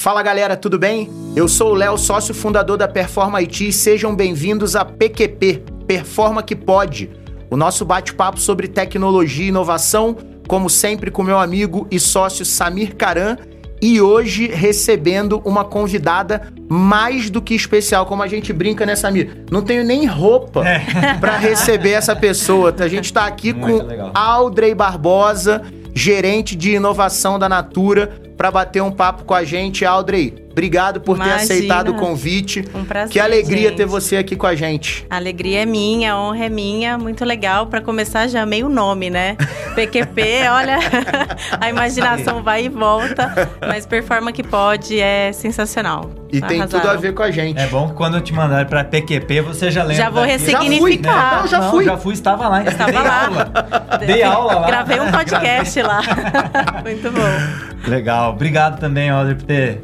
Fala galera, tudo bem? Eu sou o Léo, sócio fundador da Performa IT e sejam bem-vindos a PQP, Performa que Pode, o nosso bate-papo sobre tecnologia e inovação, como sempre com meu amigo e sócio Samir Karan, e hoje recebendo uma convidada mais do que especial, como a gente brinca, né, Samir? Não tenho nem roupa é. para receber essa pessoa. A gente tá aqui Muito com legal. Audrey Barbosa, gerente de inovação da Natura, para bater um papo com a gente. Audrey, obrigado por Imagina. ter aceitado o convite. Um prazer. Que alegria gente. ter você aqui com a gente. A alegria é minha, a honra é minha. Muito legal. Para começar, já meio nome, né? PQP, olha, a imaginação vai e volta. Mas performa que pode é sensacional. E Arrasaram. tem tudo a ver com a gente. É bom que quando eu te mandar para PQP, você já lembra. Já vou ressignificar. Já fui, né? Não, já fui. já fui, estava lá. Estava Dei lá. Aula. Dei aula lá. Gravei um podcast lá. Muito bom. Legal. Obrigado também, Audrey, por ter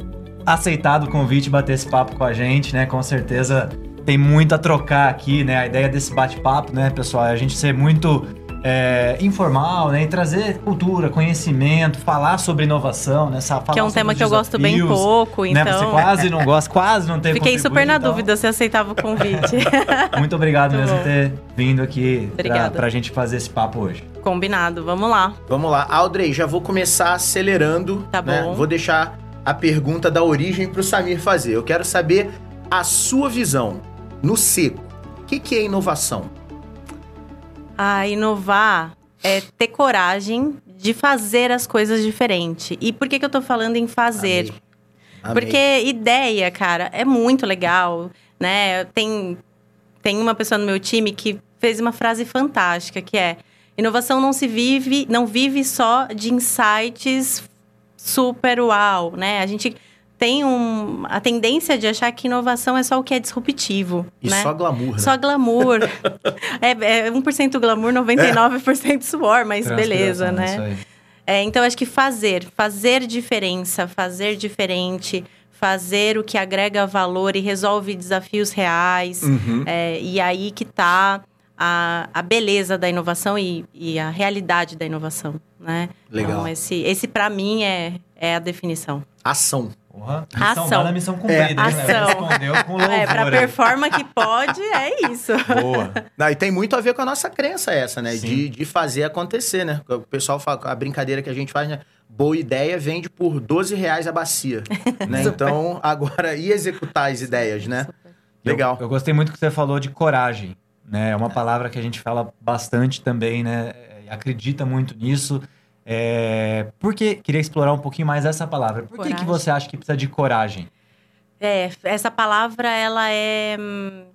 aceitado o convite e bater esse papo com a gente, né? Com certeza tem muito a trocar aqui, né? A ideia desse bate-papo, né, pessoal, é a gente ser muito é, informal, né? E trazer cultura, conhecimento, falar sobre inovação, né? Falar que é um tema que eu gosto bem pouco, então. Né? Você então. quase não gosta, quase não tem Fiquei super na então... dúvida se aceitava o convite. Muito obrigado Muito mesmo por ter vindo aqui para pra gente fazer esse papo hoje. Combinado, vamos lá. Vamos lá. Audrey, já vou começar acelerando. Tá né? bom. Vou deixar a pergunta da origem pro Samir fazer. Eu quero saber a sua visão no seco. O que, que é inovação? Ah, inovar é ter coragem de fazer as coisas diferente. E por que, que eu tô falando em fazer? Amei. Amei. Porque ideia, cara, é muito legal, né? Tem, tem uma pessoa no meu time que fez uma frase fantástica, que é Inovação não se vive, não vive só de insights super uau, né? A gente tem um, a tendência de achar que inovação é só o que é disruptivo. E né? só glamour. Né? Só glamour. é, é 1% glamour, 99% é. suor, mas beleza, né? É, então, acho que fazer, fazer diferença, fazer diferente, fazer o que agrega valor e resolve desafios reais. Uhum. É, e aí que tá a, a beleza da inovação e, e a realidade da inovação, né? Legal. Então, esse, esse para mim é, é a definição. Ação. Porra, missão ação. Dada, missão cumprida, é. Né? Ação. Respondeu com louvor. É, pra performa que pode, é isso. Boa. Não, e tem muito a ver com a nossa crença essa, né? De, de fazer acontecer, né? O pessoal fala, a brincadeira que a gente faz, né? Boa ideia vende por 12 reais a bacia. né? Então, agora, e executar as ideias, né? Legal. Eu, eu gostei muito que você falou de coragem né? É uma palavra que a gente fala bastante também, né? Acredita muito nisso. É... Por que queria explorar um pouquinho mais essa palavra? Por que, que você acha que precisa de coragem? É, essa palavra ela é hum,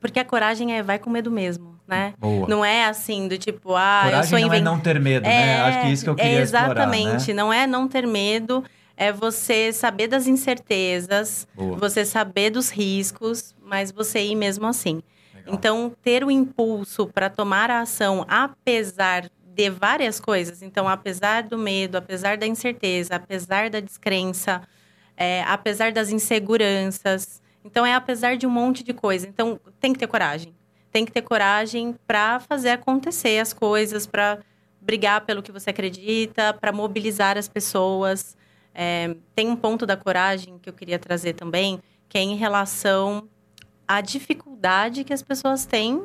porque a coragem é vai com medo mesmo, né? Boa. Não é assim do tipo, ah, coragem eu sou invent... não é não ter medo, é, né? Acho que é isso que eu queria é exatamente, explorar, né? não é não ter medo, é você saber das incertezas, Boa. você saber dos riscos, mas você ir mesmo assim. Então, ter o impulso para tomar a ação, apesar de várias coisas, então, apesar do medo, apesar da incerteza, apesar da descrença, é, apesar das inseguranças, então é apesar de um monte de coisa. Então, tem que ter coragem. Tem que ter coragem para fazer acontecer as coisas, para brigar pelo que você acredita, para mobilizar as pessoas. É, tem um ponto da coragem que eu queria trazer também, que é em relação a dificuldade que as pessoas têm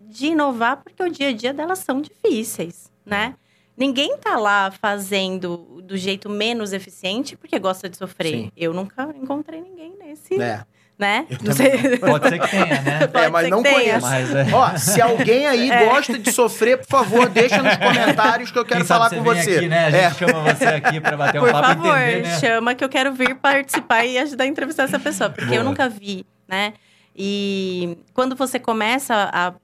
de inovar, porque o dia a dia delas são difíceis, né? Ninguém tá lá fazendo do jeito menos eficiente porque gosta de sofrer. Sim. Eu nunca encontrei ninguém nesse. É. Né? Não sei. Pode ser que tenha, né? É, mas não conheço. Mas é. Ó, se alguém aí é. gosta de sofrer, por favor, deixa nos comentários que eu quero falar com você. Aqui, né? A gente é. chama você aqui para bater por um papo favor, entender, né? chama que eu quero vir participar e ajudar a entrevistar essa pessoa, porque Boa. eu nunca vi, né? E quando você começa a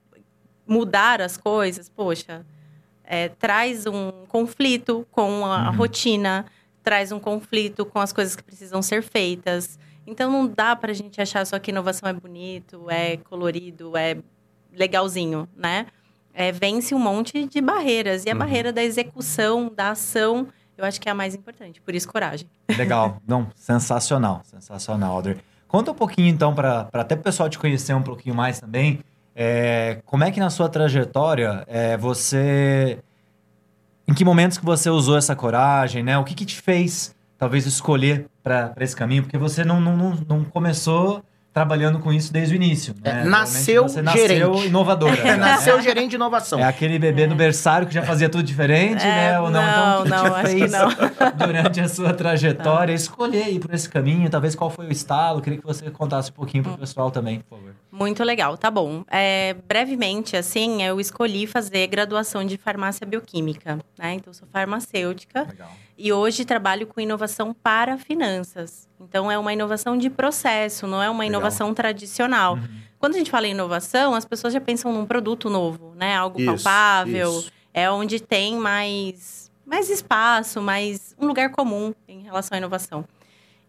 mudar as coisas, poxa, é, traz um conflito com a, uhum. rotina, traz um conflito com as coisas que precisam ser feitas. Então não dá para a gente achar só que inovação é bonito, é colorido, é legalzinho, né? É, vence um monte de barreiras. E a uhum. barreira da execução, da ação, eu acho que é a mais importante. Por isso, coragem. Legal. Não, sensacional. Sensacional, Audrey. Conta um pouquinho, então, para até o pessoal te conhecer um pouquinho mais também. É, como é que na sua trajetória é, você. Em que momentos que você usou essa coragem, né? O que, que te fez talvez escolher para esse caminho? Porque você não, não, não, não começou trabalhando com isso desde o início. É, Né? nasceu Você nasceu gerente. inovadora. É, né? nasceu gerente de inovação. É aquele bebê no berçário que já fazia tudo diferente, É, né? Ou não? não, então, o que não, acho que fez não. durante a sua trajetória escolher ir por esse caminho? Talvez qual foi o estalo? Queria que você contasse um pouquinho pro pessoal também, por favor. Muito legal, tá bom. É, brevemente, assim, eu escolhi fazer graduação de farmácia bioquímica, né? Então, sou farmacêutica Legal. E hoje trabalho com inovação para finanças. Então, é uma inovação de processo, não é uma Legal. inovação tradicional. Uhum. Quando a gente fala em inovação, as pessoas já pensam num produto novo, né? Algo Isso, palpável, isso. é onde tem mais, mais espaço, mais um lugar comum em relação à inovação.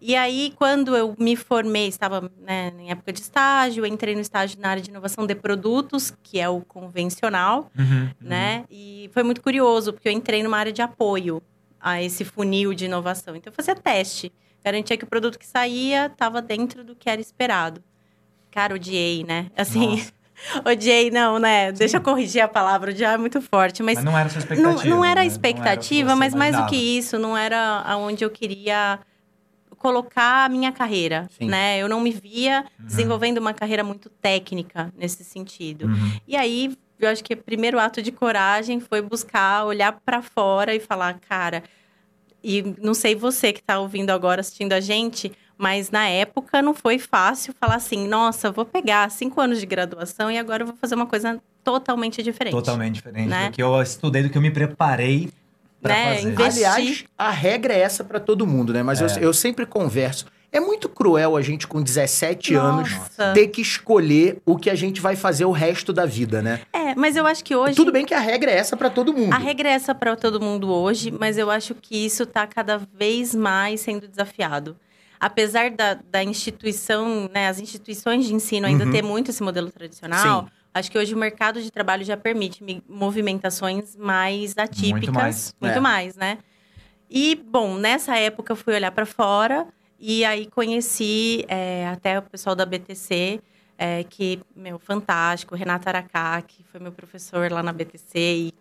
E aí, quando eu me formei, estava né, em época de estágio, entrei no estágio na área de inovação de produtos, que é o convencional, Uhum. né? E foi muito curioso, porque eu entrei numa área de apoio a esse funil de inovação. Então, eu fazia teste, garantia que o produto que saía estava dentro do que era esperado. Cara, odiei, né? Assim, Nossa. odiei, não, né? Deixa eu corrigir a palavra, odiar é muito forte, mas Mas não era a sua não, expectativa. não era a né? expectativa, Não era mas mais do que isso, não era aonde eu queria colocar a minha carreira, Sim. né? Eu não me via Uhum. desenvolvendo uma carreira muito técnica nesse sentido. Uhum. E aí, eu acho que o primeiro ato de coragem foi buscar olhar para fora e falar, cara, e não sei você que tá ouvindo agora, assistindo a gente, mas na época não foi fácil falar assim, nossa, eu vou pegar cinco anos de graduação e agora eu vou fazer uma coisa totalmente diferente. Totalmente diferente Né? do que eu estudei, do que eu me preparei pra Né? fazer. Investi- Aliás, a regra é essa pra todo mundo, né? Mas eu, É. eu sempre converso. É muito cruel a gente, com 17 anos, Nossa. ter que escolher o que a gente vai fazer o resto da vida, né? É, mas eu acho que hoje Tudo bem que a regra é essa pra todo mundo. A regra é essa para todo mundo hoje, mas eu acho que isso está cada vez mais sendo desafiado. Apesar da, da instituição, né, as instituições de ensino ainda Uhum. ter muito esse modelo tradicional, Sim. acho que hoje o mercado de trabalho já permite mi- movimentações mais atípicas. mais, muito é. mais, né? E, bom, nessa época eu fui olhar para fora e aí conheci é, até o pessoal da BTC, é, que, meu, fantástico. Renato Aracá, que foi meu professor lá na BTC. E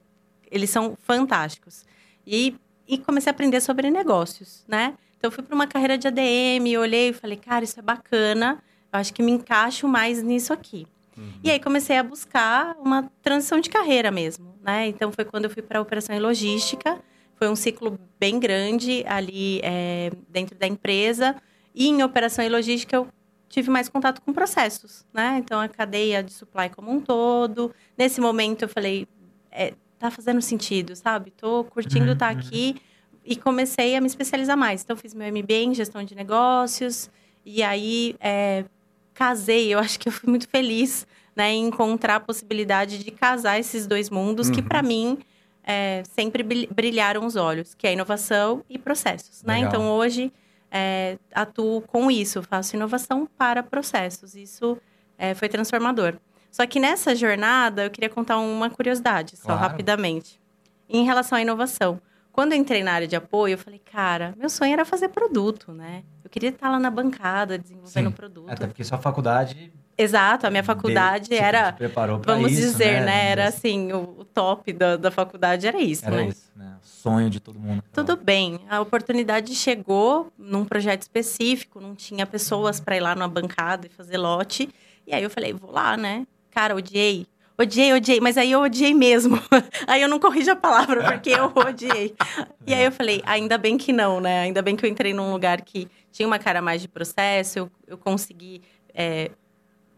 eles são fantásticos. E, e comecei a aprender sobre negócios, né? Então, fui para uma carreira de ADM, olhei e falei, cara, isso é bacana. Eu acho que me encaixo mais nisso aqui. E aí comecei a buscar uma transição de carreira mesmo, né? Então foi quando eu fui para a operação e logística. Foi um ciclo bem grande ali é, dentro da empresa. E em operação e logística eu tive mais contato com processos, né? Então a cadeia de supply como um todo. Nesse momento eu falei, é, tá fazendo sentido, sabe? Tô curtindo Uhum, estar uhum. aqui e comecei a me especializar mais. Então fiz meu MBA em gestão de negócios e aí é, casei. Eu acho que eu fui muito feliz, né, em encontrar a possibilidade de casar esses dois mundos que Uhum. para mim é, sempre bri- brilharam os olhos, que é inovação e processos, né? Legal. Então hoje é, atuo com isso, faço inovação para processos. Isso é, foi transformador. Só que nessa jornada eu queria contar uma curiosidade, só Claro. rapidamente, em relação à inovação. Quando eu entrei na área de apoio, eu falei, cara, meu sonho era fazer produto, né? Eu queria estar lá na bancada desenvolvendo Sim. produto. Até porque sua faculdade. Exato, a minha faculdade te- era, preparou pra vamos isso, dizer, né? Era Vamos dizer assim, o, o top da, da faculdade era isso, Era né? isso, né? O sonho de todo mundo. Tudo bem, a oportunidade chegou num projeto específico, não tinha pessoas para ir lá numa bancada e fazer lote. E aí eu falei, vou lá, né? Cara, odiei. Odiei, odiei, mas aí eu odiei mesmo. aí eu não corrijo a palavra, porque eu odiei. E aí eu falei, ainda bem que não, né? Ainda bem que eu entrei num lugar que tinha uma cara mais de processo, eu, eu consegui é,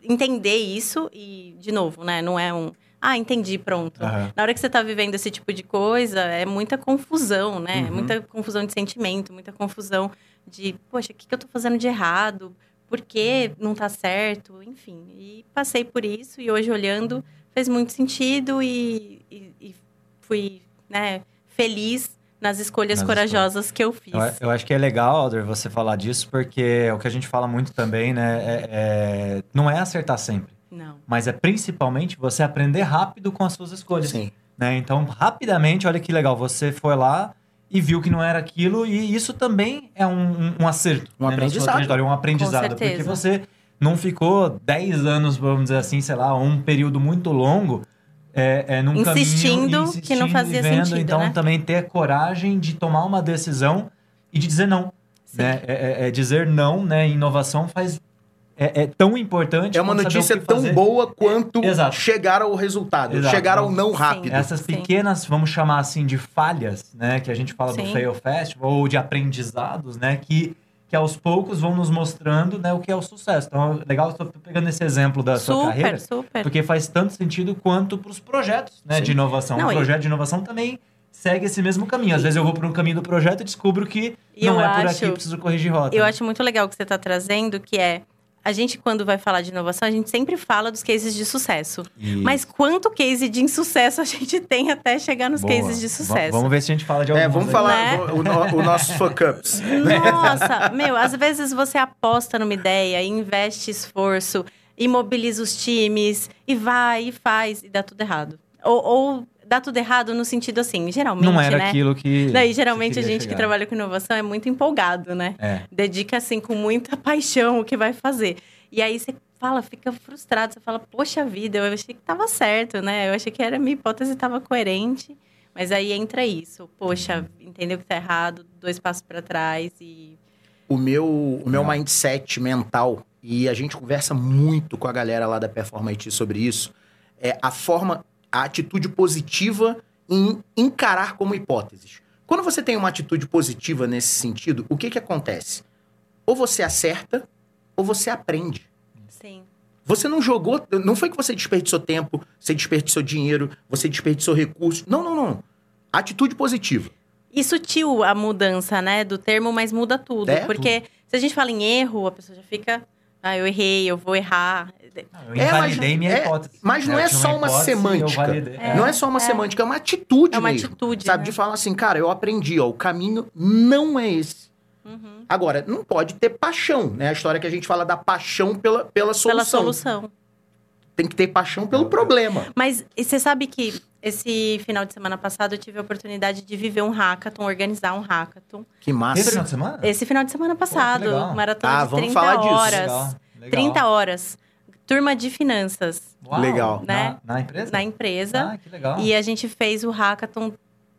entender isso e, de novo, né? Não é um. Ah, entendi, pronto. Aham. Na hora que você tá vivendo esse tipo de coisa, é muita confusão, né? Uhum. Muita confusão de sentimento, muita confusão de, poxa, o que, que eu tô fazendo de errado? Por que não tá certo? Enfim. E passei por isso e hoje olhando fez muito sentido e, e- e fui, né, feliz nas escolhas Nas corajosas que eu fiz. Eu, eu acho que é legal, Alder, você falar disso, porque é o que a gente fala muito também, né? é- é- não é acertar sempre, Não. mas é principalmente você aprender rápido com as suas escolhas. Sim. né? Então, rapidamente, olha que legal, você foi lá e viu que não era aquilo, e isso também é um, um- um acerto. Um né, aprendizado. um aprendizado. porque você não ficou 10 anos, vamos dizer assim, sei lá, um período muito longo. É, é, num Insistindo caminho, que não fazia vendo, sentido, Então, né? também ter coragem de tomar uma decisão e de dizer não. né? É, é, é dizer não, né? Inovação faz é, é, tão importante. É uma notícia tão boa quanto é, chegar ao resultado, exato. chegar ao não rápido. Sim, Essas pequenas, sim. vamos chamar assim, de falhas, né? Que a gente fala sim. do Fail Festival, ou de aprendizados, né? Que, que aos poucos vão nos mostrando né, o que é o sucesso. Então, legal, estou pegando esse exemplo da super, sua carreira. Super. Porque faz tanto sentido quanto para os projetos né, de inovação. Não, um projeto e... de inovação também segue esse mesmo caminho. Às vezes eu vou para um caminho do projeto e descubro que não é por aqui, preciso corrigir rota. Eu acho muito legal o que você está trazendo, que é a gente, quando vai falar de inovação, a gente sempre fala dos cases de sucesso. Isso. Mas quanto case de insucesso a gente tem até chegar nos Boa. cases de sucesso? V vamos ver se a gente fala de alguns. É, vamos falar né? o, o, nosso fuck-ups. Nossa, meu, às vezes você aposta numa ideia, investe esforço, imobiliza os times, e vai, e faz, e dá tudo errado. Ou, ou dá tudo errado no sentido assim, geralmente, Não era né? aquilo que Daí, geralmente, a gente chegar. que trabalha com inovação é muito empolgado, né? É. Dedica, assim, com muita paixão o que vai fazer. E aí, você fala, fica frustrado. Você fala, poxa vida, eu achei que tava certo, né? Eu achei que era minha hipótese estava coerente. Mas aí entra isso. Poxa, entendeu que tá errado, dois passos para trás e... O meu, o meu mindset mental, e a gente conversa muito com a galera lá da Performance sobre isso, é a forma a atitude positiva em encarar como hipóteses. Quando você tem uma atitude positiva nesse sentido, o que, que acontece? Ou você acerta, ou você aprende. Sim. Você não jogou, não foi que você desperdiçou tempo, você desperdiçou dinheiro, você desperdiçou recursos. Não, não, não. Atitude positiva. E sutil a mudança, né, do termo, mas muda tudo. É, porque tudo. se a gente fala em erro, a pessoa já fica, ah, eu errei, eu vou errar. Eu invalidei é, minha é, hipótese. Mas não é só uma, semântica. É. Não é só uma semântica, é uma atitude É uma mesmo, atitude, Sabe, né? de falar assim, cara, eu aprendi, ó, o caminho não é esse. Uhum. Agora, não pode ter paixão, né? A história que a gente fala da paixão pela, pela solução. Pela solução. Tem que ter paixão pelo problema. Mas você sabe que esse final de semana passado eu tive a oportunidade de viver um hackathon, organizar um hackathon. Que massa. Esse final de semana? Esse final de semana passado. Pô, maratona ah, de vamos 30 falar horas. Disso. Legal. Legal. 30 horas. Turma de finanças. Uau, legal. Né? Na, na, empresa? Na empresa. Ah, que legal. E a gente fez o hackathon.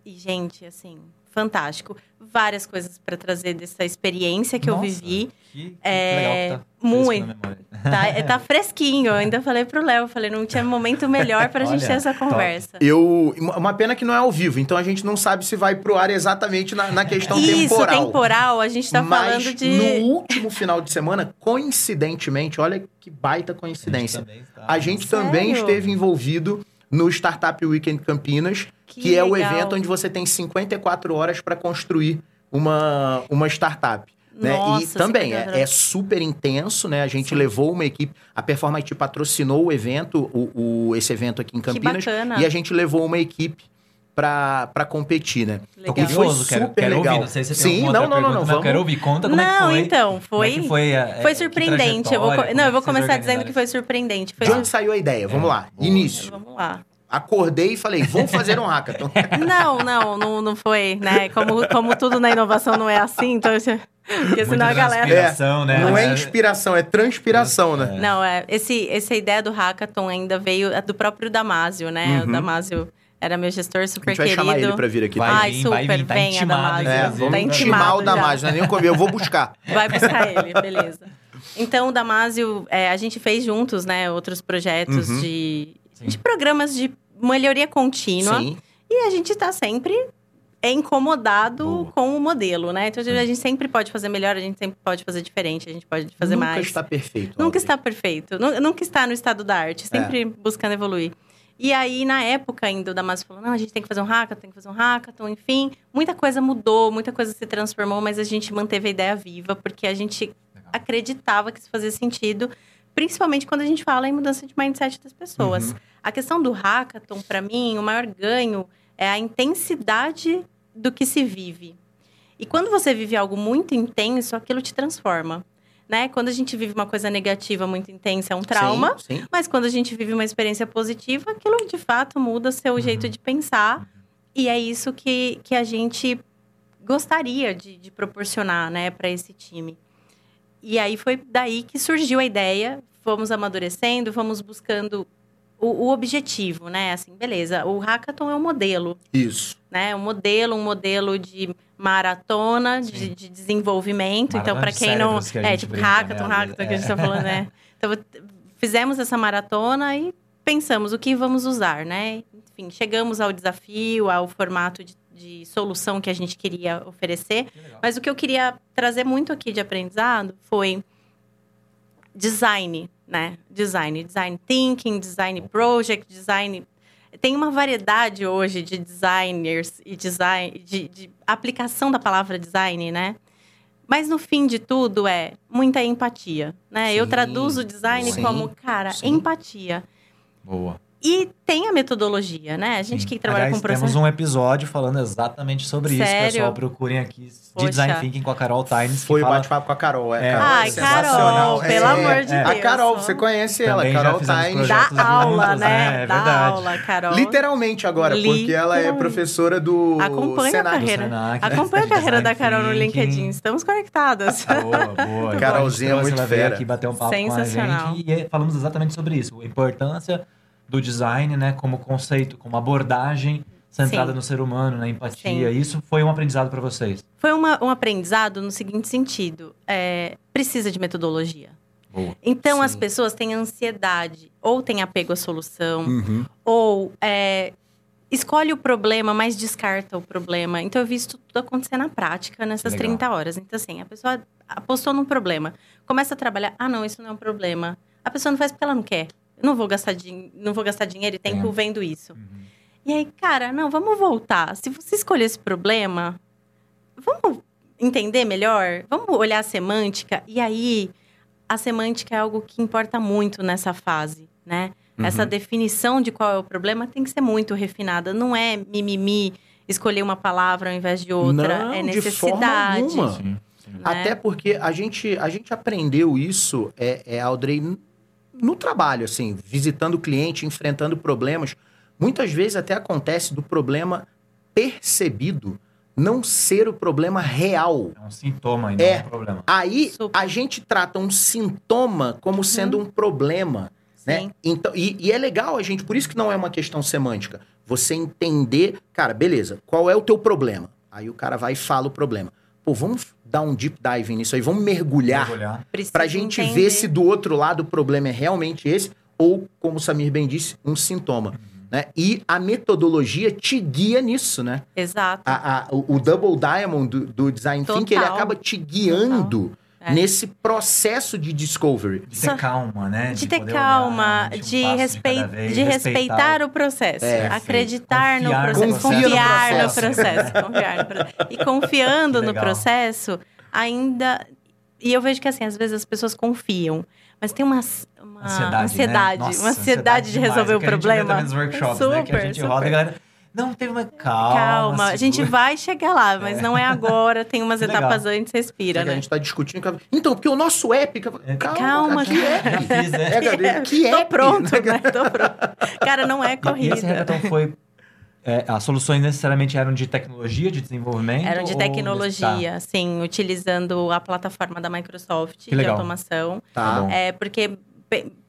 E, gente, assim, fantástico. Várias coisas para trazer dessa experiência que Nossa, eu vivi. Que, que é, legal que tá muito. Tá, é, tá fresquinho. Eu ainda falei pro Léo, falei, não tinha momento melhor pra gente ter essa conversa. Eu. Uma pena que não é ao vivo, então a gente não sabe se vai pro ar exatamente na, na questão Isso, temporal. Isso, temporal, a gente tá Mas falando de. No último final de semana, coincidentemente, olha que baita coincidência. A gente também, a gente também esteve envolvido no Startup Weekend Campinas, que, que é o evento onde você tem 54 horas para construir uma, uma startup. Né? Nossa, e também é, é, super intenso, né? A gente Sim. levou uma equipe, a Performance patrocinou o evento, o, o, esse evento aqui em Campinas. E a gente levou uma equipe para competir, né? Legal. E foi super quero, quero legal. Ouvir, não sei se Sim, não, não, não, não, não, vamos... quero ouvir, conta como não, é que foi. então, foi, é foi, a, foi surpreendente. Eu vou, não, eu vou começar dizendo que foi surpreendente. Foi De onde saiu a ideia? Vamos é, lá, boa. início. Vamos lá acordei e falei, vamos fazer um hackathon. Não, não, não, não foi, né? Como, como tudo na inovação não é assim, então... Porque senão a galera... É, né? Não é inspiração, é transpiração, né? Não, é, esse, essa ideia do hackathon ainda veio do próprio Damásio, né? Uhum. O Damásio era meu gestor super querido. A gente vai querido. chamar ele pra vir aqui. Vai Ai, vir, super, vai vir, tá venha, intimado, Damásio. É, vamos tá intimar o Damásio, não é nem comer, eu vou buscar. Vai buscar ele, beleza. Então, o Damásio, é, a gente fez juntos, né, outros projetos Uhum. de, de programas de melhoria contínua. Sim. E a gente está sempre incomodado Boa. com o modelo, né? Então, a gente sempre pode fazer melhor, a gente sempre pode fazer diferente, a gente pode fazer Nunca mais. está perfeito. Nunca Audrey. está perfeito. Nu- Nunca está no estado da arte, sempre buscando evoluir. E aí, na época ainda, o Damasio falou, não, a gente tem que fazer um hackathon, tem que fazer um hackathon, enfim. Muita coisa mudou, muita coisa se transformou, mas a gente manteve a ideia viva, porque a gente Legal. acreditava que isso fazia sentido, principalmente quando a gente fala em mudança de mindset das pessoas. Uhum. A questão do hackathon, para mim, o maior ganho é a intensidade do que se vive. E quando você vive algo muito intenso, aquilo te transforma. Né? Quando a gente vive uma coisa negativa muito intensa, é um trauma. Sim, sim. Mas quando a gente vive uma experiência positiva, aquilo de fato muda seu jeito de pensar. E é isso que, que a gente gostaria de, de proporcionar né, para esse time. E aí foi daí que surgiu a ideia. Fomos amadurecendo, fomos buscando o, o, objetivo, né? Assim, beleza, o hackathon é um modelo. Isso. Né? Um modelo, um modelo de maratona de, de, desenvolvimento. Maratona então, para quem não. Que é, tipo, brinca, hackathon, né? hackathon é. que a gente tá falando, né? Então, fizemos essa maratona e pensamos o que vamos usar, né? Enfim, chegamos ao desafio, ao formato de, de solução que a gente queria oferecer. Que Mas o que eu queria trazer muito aqui de aprendizado foi design, né? Design, design thinking, design project, design. Tem uma variedade hoje de designers e design, de, de aplicação da palavra design, né? Mas no fim de tudo é muita empatia, né? Sim, Eu traduzo design sim, como, cara, sim. empatia. Boa. E tem a metodologia, né? A gente Sim. que trabalha Aliás, com processo. Temos um episódio falando exatamente sobre Sério? isso, pessoal. Procurem aqui de Design Thinking com a Carol Tynes. Foi o fala... bate-papo com a Carol, é. é. Ai, Carol, é, pelo amor de Deus. A Carol, você conhece ela, Carol Tynes. Dá aula, juntos, né? É, Dá aula, Carol. Literalmente agora, porque ela é professora do Acompanha Senac. a carreira. Senac, Acompanha a carreira da Carol no LinkedIn. Estamos conectadas. Boa, boa. Carolzinha é muito fera. aqui bater um papo com a gente e falamos exatamente sobre isso. A importância do design, né, como conceito, como abordagem centrada Sim. no ser humano, na empatia. Sim. Isso foi um aprendizado para vocês? Foi uma, um aprendizado no seguinte sentido: é, precisa de metodologia. Boa. Então Sim. as pessoas têm ansiedade, ou têm apego à solução, uhum. ou é, escolhe o problema, mas descarta o problema. Então eu vi isso tudo acontecer na prática nessas Legal. 30 horas. Então, assim, a pessoa apostou num problema, começa a trabalhar, ah, não, isso não é um problema. A pessoa não faz porque ela não quer não vou gastar, não vou gastar dinheiro e tempo é. vendo isso. Uhum. E aí, cara, não, vamos voltar. Se você escolher esse problema, vamos entender melhor? Vamos olhar a semântica? E aí, a semântica é algo que importa muito nessa fase, né? Uhum. Essa definição de qual é o problema tem que ser muito refinada. Não é mimimi, escolher uma palavra ao invés de outra. Não, é necessidade. De forma alguma. Sim, sim. Né? Até porque a gente, a gente aprendeu isso, é, é Audrey, no trabalho, assim, visitando o cliente, enfrentando problemas. Muitas vezes até acontece do problema percebido não ser o problema real. É um sintoma, ainda é, é um problema. Aí Super. a gente trata um sintoma como uhum. sendo um problema. Né? Então, e, e, é legal a gente, por isso que não é uma questão semântica. Você entender, cara, beleza, qual é o teu problema? Aí o cara vai e fala o problema. Pô, vamos dar um deep dive nisso aí, vamos mergulhar, mergulhar. pra gente entender. ver se do outro lado o problema é realmente esse ou, como o Samir bem disse, um sintoma. Uhum. Né? E a metodologia te guia nisso, né? Exato. A, a, o, o, Double Diamond do, do Design Total. Thinking, ele acaba te guiando é. nesse processo de discovery. De ter calma, né? De, de ter calma, olhar, de, um respeit de, vez, de respeitar, respeitar o processo. É, acreditar no processo, confiar no processo. confiar no processo. E confiando no processo, ainda. E eu vejo que, assim, às vezes as pessoas confiam, mas tem uma, uma ansiedade, ansiedade, né? Nossa, uma ansiedade, ansiedade de resolver o problema. A gente vê workshops, super, né? Que a gente super. roda, a galera não, teve uma calma. Calma, segura. a gente vai chegar lá, mas é. não é agora. Tem umas etapas antes, respira, né? A gente tá discutindo. Então, porque o nosso app. É. Calma, calma que é. Já fiz, né? É, que é. Tô pronto, né? Tô pronto. Cara, não é corrida. E esse hackathon foi é, as soluções necessariamente eram de tecnologia, de desenvolvimento? Eram de tecnologia, tá. sim, utilizando a plataforma da Microsoft de automação. Tá. É, porque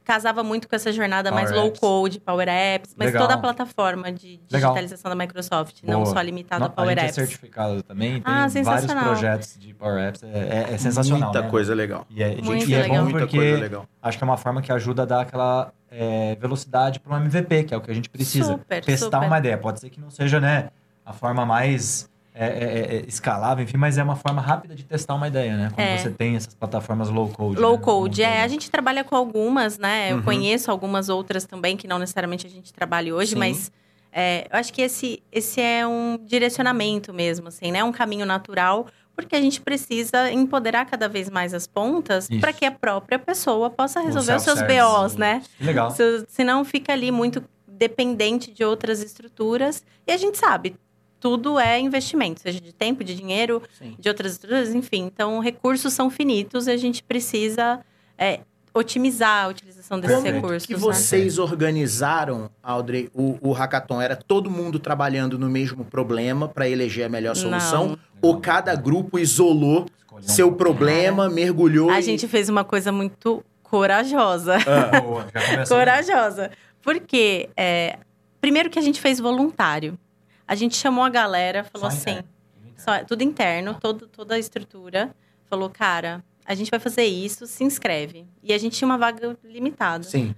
casava muito com essa jornada Power mais low code, Power Apps, mas Legal. toda a plataforma de digitalização Legal. da Microsoft, Boa. não só limitado a Power a gente Apps. é certificado também, tem ah, vários projetos de Power Apps, é, é, é sensacional. Muita né? coisa legal. E é, muito e é legal. bom porque acho que é uma forma que ajuda a dar aquela é, velocidade para um MVP, que é o que a gente precisa. Super, Testar super. uma ideia. Pode ser que não seja né, a forma mais é, é, é, é, escalável, enfim, mas é uma forma rápida de testar uma ideia, né? Quando é. você tem essas plataformas low code. Low né? code, é. A gente trabalha com algumas, né? Eu uhum. conheço algumas outras também, que não necessariamente a gente trabalha hoje, Sim. mas é, eu acho que esse, esse é um direcionamento mesmo, assim, né? Um caminho natural, porque a gente precisa empoderar cada vez mais as pontas para que a própria pessoa possa resolver os seus BOs, né? Legal. Se, senão fica ali muito dependente de outras estruturas. E a gente sabe, tudo é investimento, seja de tempo, de dinheiro, Sim. de outras estruturas, enfim. Então, recursos são finitos e a gente precisa é, otimizar a utilização desses Como recursos. que né? vocês organizaram, Audrey, o, o hackathon? Era todo mundo trabalhando no mesmo problema para eleger a melhor solução? Não. Ou cada grupo isolou Escolheu seu problema, mergulhou? A e... gente fez uma coisa muito corajosa. Ah. Boa, corajosa. Porque, é, primeiro que a gente fez voluntário. A gente chamou a galera, falou Só assim, interno. só- tudo interno, todo, toda a estrutura. Falou, cara, a gente vai fazer isso, se inscreve. E a gente tinha uma vaga limitada. Sim.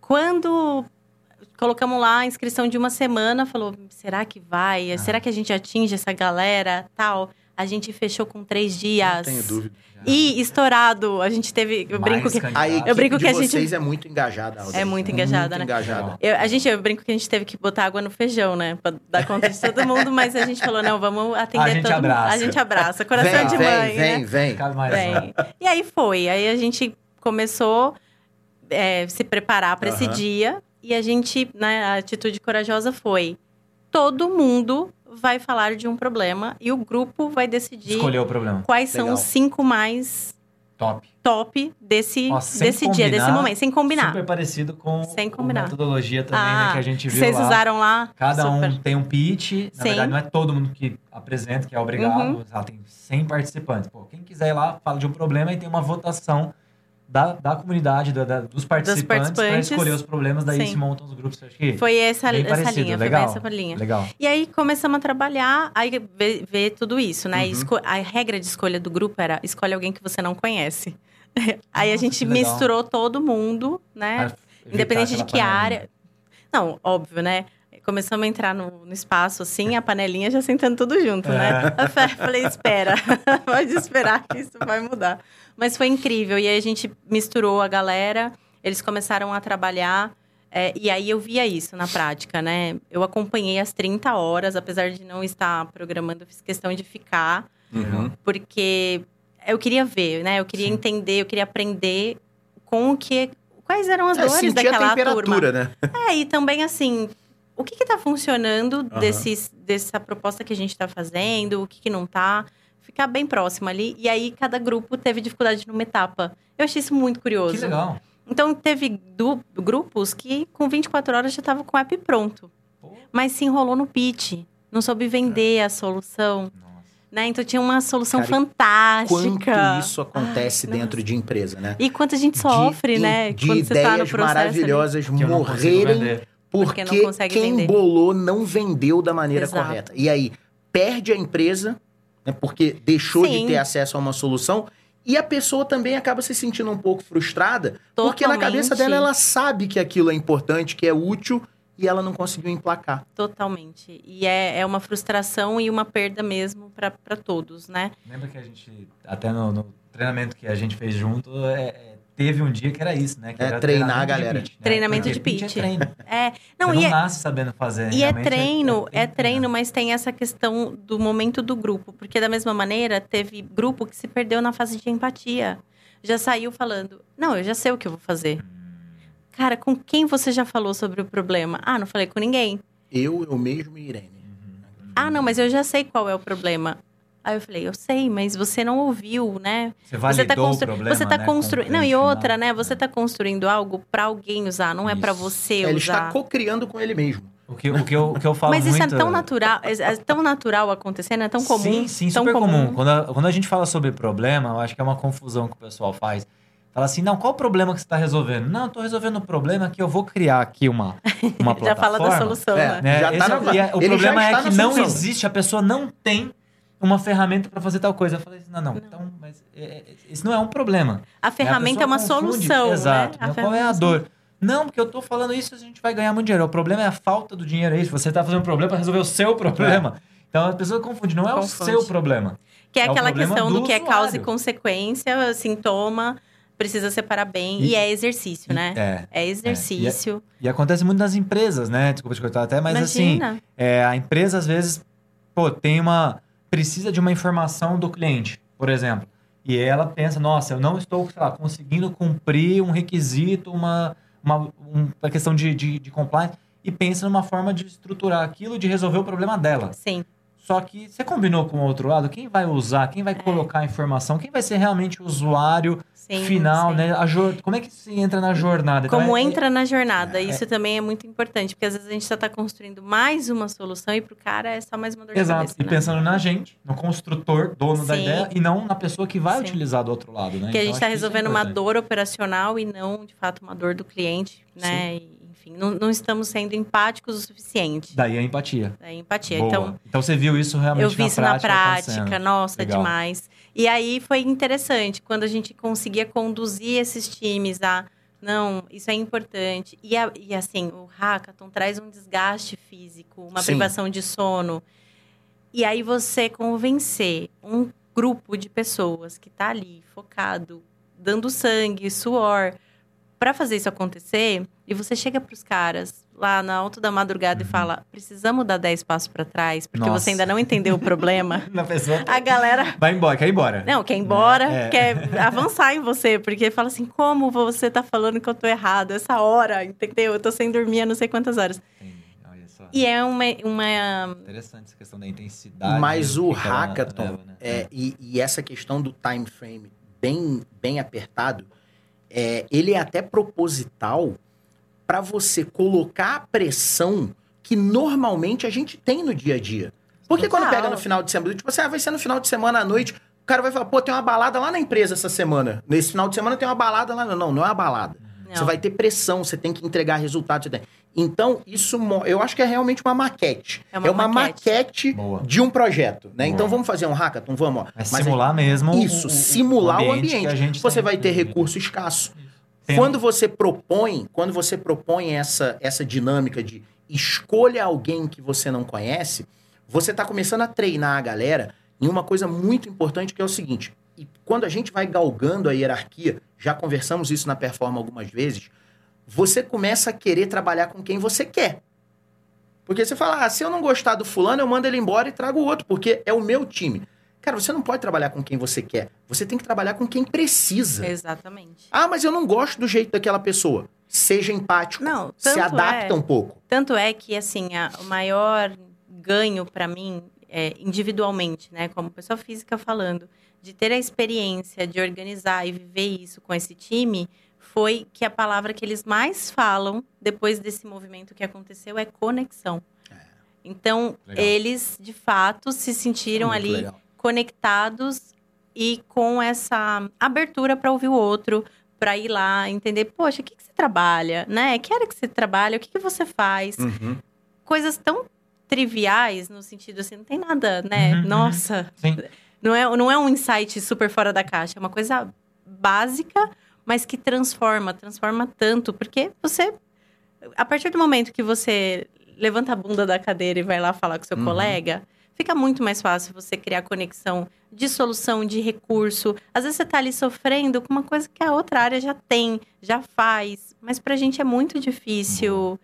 Quando colocamos lá a inscrição de uma semana, falou, será que vai? Será que a gente atinge essa galera? Tal. A gente fechou com três dias. Não tenho dúvida. E estourado, a gente teve. Eu Mais brinco que. A Eu brinco de que a gente- vocês é muito engajada, Alder. É muito engajada, né? engajada. Eu, a gente, eu brinco que a gente teve que botar água no feijão, né? Pra dar conta de todo mundo, mas a gente falou, não, vamos atender A gente todo abraça. mundo. A gente abraça. Coração Vem, de vem, mãe, vem, né? vem. Um. Bem, e aí foi. Aí a gente começou é, se preparar para esse dia. E a gente, né, a atitude corajosa foi: todo mundo vai falar de um problema e o grupo vai decidir Escolheu o problema. quais são Legal. os cinco mais Top. top desse, sem desse dia, desse momento, sem combinar. Super parecido com Sem a combinar. metodologia também, ah, né? Que a gente viu vocês lá. usaram lá? Cada Super. um tem um pitch. Na Sim. verdade, não é todo mundo que apresenta, que é obrigado. Uhum. Ela tem 100 participantes. Pô, quem quiser ir lá, fala de um problema e tem uma votação da, da comunidade, da- da- dos participantes, para participantes. escolher os problemas. Daí Sim. se montam os grupos. Acho que Foi essa, essa parecido. linha, foi Legal. bem essa linha. Legal. E aí começamos a trabalhar, aí ver, ver tudo isso, né? Uhum. A regra de escolha do grupo era escolhe alguém que você não conhece. aí a gente misturou todo mundo, né? Independente de que panelinha. área. Não, óbvio, né? Começamos a entrar no, no espaço assim, a panelinha já sentando tudo junto, né? É. Eu fa- falei, espera, pode esperar que isso vai mudar. Mas foi incrível. E aí a gente misturou a galera, eles começaram a trabalhar. é, e aí eu via isso na prática, né? Eu acompanhei as 30 horas, apesar de não estar programando, fiz questão de ficar, Uhum. porque eu queria ver, né? Eu queria Sim. entender, eu queria aprender com o que. Quais eram as É, dores daquela a temperatura, turma. né? É, e também assim, o que que tá funcionando desses, dessa proposta que a gente tá fazendo, o que que não tá. Ficar bem próximo ali. E aí, cada grupo teve dificuldade numa etapa. Eu achei isso muito curioso. Que legal. Então, teve du- grupos que com 24 horas já estavam com o app pronto. Pô, Mas se enrolou no pitch. Não soube vender a solução. nossa. Né? Então, tinha uma solução Cara, fantástica. Quanto isso acontece Ai, dentro de empresa, né? E quanto a gente sofre, de, né? De quando você tá no ideias processo. ali. maravilhosas Que eu não consigo morrerem. Porque, Porque não consegue quem vender. bolou não vendeu da maneira Exato. correta. E aí, perde a empresa, né, porque deixou de Sim. ter acesso a uma solução. E a pessoa também acaba se sentindo um pouco frustrada, porque na cabeça Totalmente. dela ela sabe que aquilo é importante, que é útil, e ela não conseguiu emplacar. Totalmente. E é, é uma frustração e uma perda mesmo para todos, né? Lembra que a gente, até no, no treinamento que a gente fez junto, é, é, teve um dia que era isso, né? Que É, era treinar treinamento a galera. De pitch, né? Treinamento Porque de pitch. É treino. É, não, Você não e, é, nasce sabendo fazer. e é realmente treino, é, bem treino, treinado. mas tem essa questão do momento do grupo. Porque da mesma maneira, teve grupo que se perdeu na fase de empatia. Já saiu falando, não, eu já sei o que eu vou fazer. Cara, com quem você já falou sobre o problema? Ah, não falei com ninguém. Eu, eu mesmo e Irene. Uhum. Ah, não, mas eu já sei qual é o problema. Aí eu falei, eu sei, mas você não ouviu, né? Você validou você tá, constru... o problema, você tá né, construindo. Não, e outra, né? Você tá construindo algo pra alguém usar, não é pra Isso. você Ele está usar. co-criando com ele mesmo. O que, o, que eu, o que eu falo Mas isso muito... é tão natural, é, é tão natural acontecendo, é tão comum. Sim, sim, tão super comum. Quando, a, quando a gente fala sobre problema, eu acho que é uma confusão que o pessoal faz. Fala assim, não, qual o problema que você está resolvendo? Não, eu tô resolvendo o problema que eu vou criar aqui uma, uma Já fala da plataforma, solução, É. né? né? Já tá Esse na- é- é- o ele já problema está é que não solução. existe, a pessoa não tem uma ferramenta para fazer tal coisa. Eu falei assim, não, não, Não. então, mas é, é, isso não é um problema. A ferramenta é uma pessoa confunde- solução, Exato. né? né? Qual é a dor? Não, porque eu tô falando isso, a gente vai ganhar muito dinheiro. O problema é a falta do dinheiro, é isso. Você tá fazendo um problema para resolver o seu problema. Então a pessoa confunde, não é Confunde. o seu problema. Que é É aquela questão do, do que é causa e usuário. consequência, sintoma, precisa separar bem. E, E- é exercício, né? É. É exercício. E acontece muito nas empresas, né? Desculpa te cortar até, mas assim, Imagina. é, a empresa às vezes, pô, tem uma. Precisa de uma informação do cliente, por exemplo. E ela pensa, nossa, eu não estou, sei lá, conseguindo cumprir um requisito, uma, uma, um- uma questão de, de, de compliance, e pensa numa forma de estruturar aquilo, de resolver o problema dela. Sim. Só que você combinou com o outro lado, quem vai usar, quem É. vai colocar a informação, quem vai ser realmente o usuário Sim, final, sim. né? A jor... Como é que se entra na jornada? Então, Como é- entra na jornada, isso também é muito importante, porque às vezes a gente só está construindo mais uma solução e pro cara é só mais uma dor de Exato. cabeça. E né? pensando na gente, no construtor, dono da Sim. ideia, e não na pessoa que vai utilizar do outro lado, né? Que a Então, gente está é resolvendo uma dor operacional e não, de fato, uma dor do cliente, né? E, enfim, não, não estamos sendo empáticos o suficiente. Daí a empatia. Daí a empatia. Boa. Então, então você viu isso realmente eu vi na isso na prática prática, acontecendo. nossa, Legal. demais. E aí foi interessante quando a gente conseguia conduzir esses times a não, isso é importante. E, a- e assim, o hackathon traz um desgaste físico, uma Sim. privação de sono. E aí você convencer um grupo de pessoas que tá ali focado, dando sangue, suor, para fazer isso acontecer, e você chega pros caras lá na alta da madrugada e fala: "Precisamos dar 10 passos para trás, porque Uhum. Nossa. você ainda não entendeu o problema". Na pessoa. A galera Vai embora, quer ir embora. não, quer ir embora, É. quer avançar em você, porque fala assim, como você tá falando que eu tô errado essa hora, entendeu? Eu tô sem dormir há não sei quantas horas. Entendi. Olha só. E é uma, uma Interessante essa questão da intensidade. Mas o hackathon, leva, né? é, e, e essa questão do time frame bem, bem apertado, é, ele é até proposital para você colocar a pressão que normalmente a gente tem no dia a dia. Porque quando pega no final de semana, tipo assim, ah, vai ser no final de semana à noite, o cara vai falar, pô, tem uma balada lá na empresa essa semana. Nesse final de semana tem uma balada lá. Não, não é uma balada. não. Você vai ter pressão, você tem que entregar resultado. você tem- Então, isso eu acho que é realmente uma maquete. É uma maquete, maquete. Boa. de um projeto, né? Boa. Então vamos fazer um hackathon, vamos, ó. É Mas a simular mesmo. o- Isso, o- o simular o que ambiente. a gente Você vai ter recurso escasso. Tem- Quando você propõe, quando você propõe essa, essa dinâmica de escolha alguém que você não conhece, você está começando a treinar a galera em uma coisa muito importante que é o seguinte. E quando a gente vai galgando a hierarquia, já conversamos isso na performance algumas vezes, você começa a querer trabalhar com quem você quer. Porque você fala, ah, se eu não gostar do fulano, eu mando ele embora e trago outro, porque é o meu time. Cara, você não pode trabalhar com quem você quer. Você tem que trabalhar com quem precisa. Exatamente. Ah, mas eu não gosto do jeito daquela pessoa. Seja empático. Não, se adapta é- um pouco. Tanto é que, assim, a- o maior ganho para mim, é, individualmente, né, como pessoa física falando, de ter a experiência de organizar e viver isso com esse time, foi que a palavra que eles mais falam depois desse movimento que aconteceu é conexão. Então, Legal. eles, de fato, se sentiram Muito ali legal. conectados e com essa abertura para ouvir o outro, para ir lá entender, poxa, o que, que você trabalha, né? Que área que você trabalha, o que, que você faz? Uhum. Coisas tão triviais, no sentido assim, não tem nada, né? Uhum, uhum. Nossa, Sim. não é, não é um insight super fora da caixa, é uma coisa básica, mas que transforma, transforma tanto, porque você, a partir do momento que você levanta a bunda da cadeira e vai lá falar com seu Uhum. colega, fica muito mais fácil você criar conexão de solução, de recurso. Às vezes você tá ali sofrendo com uma coisa que a outra área já tem, já faz, mas pra gente é muito difícil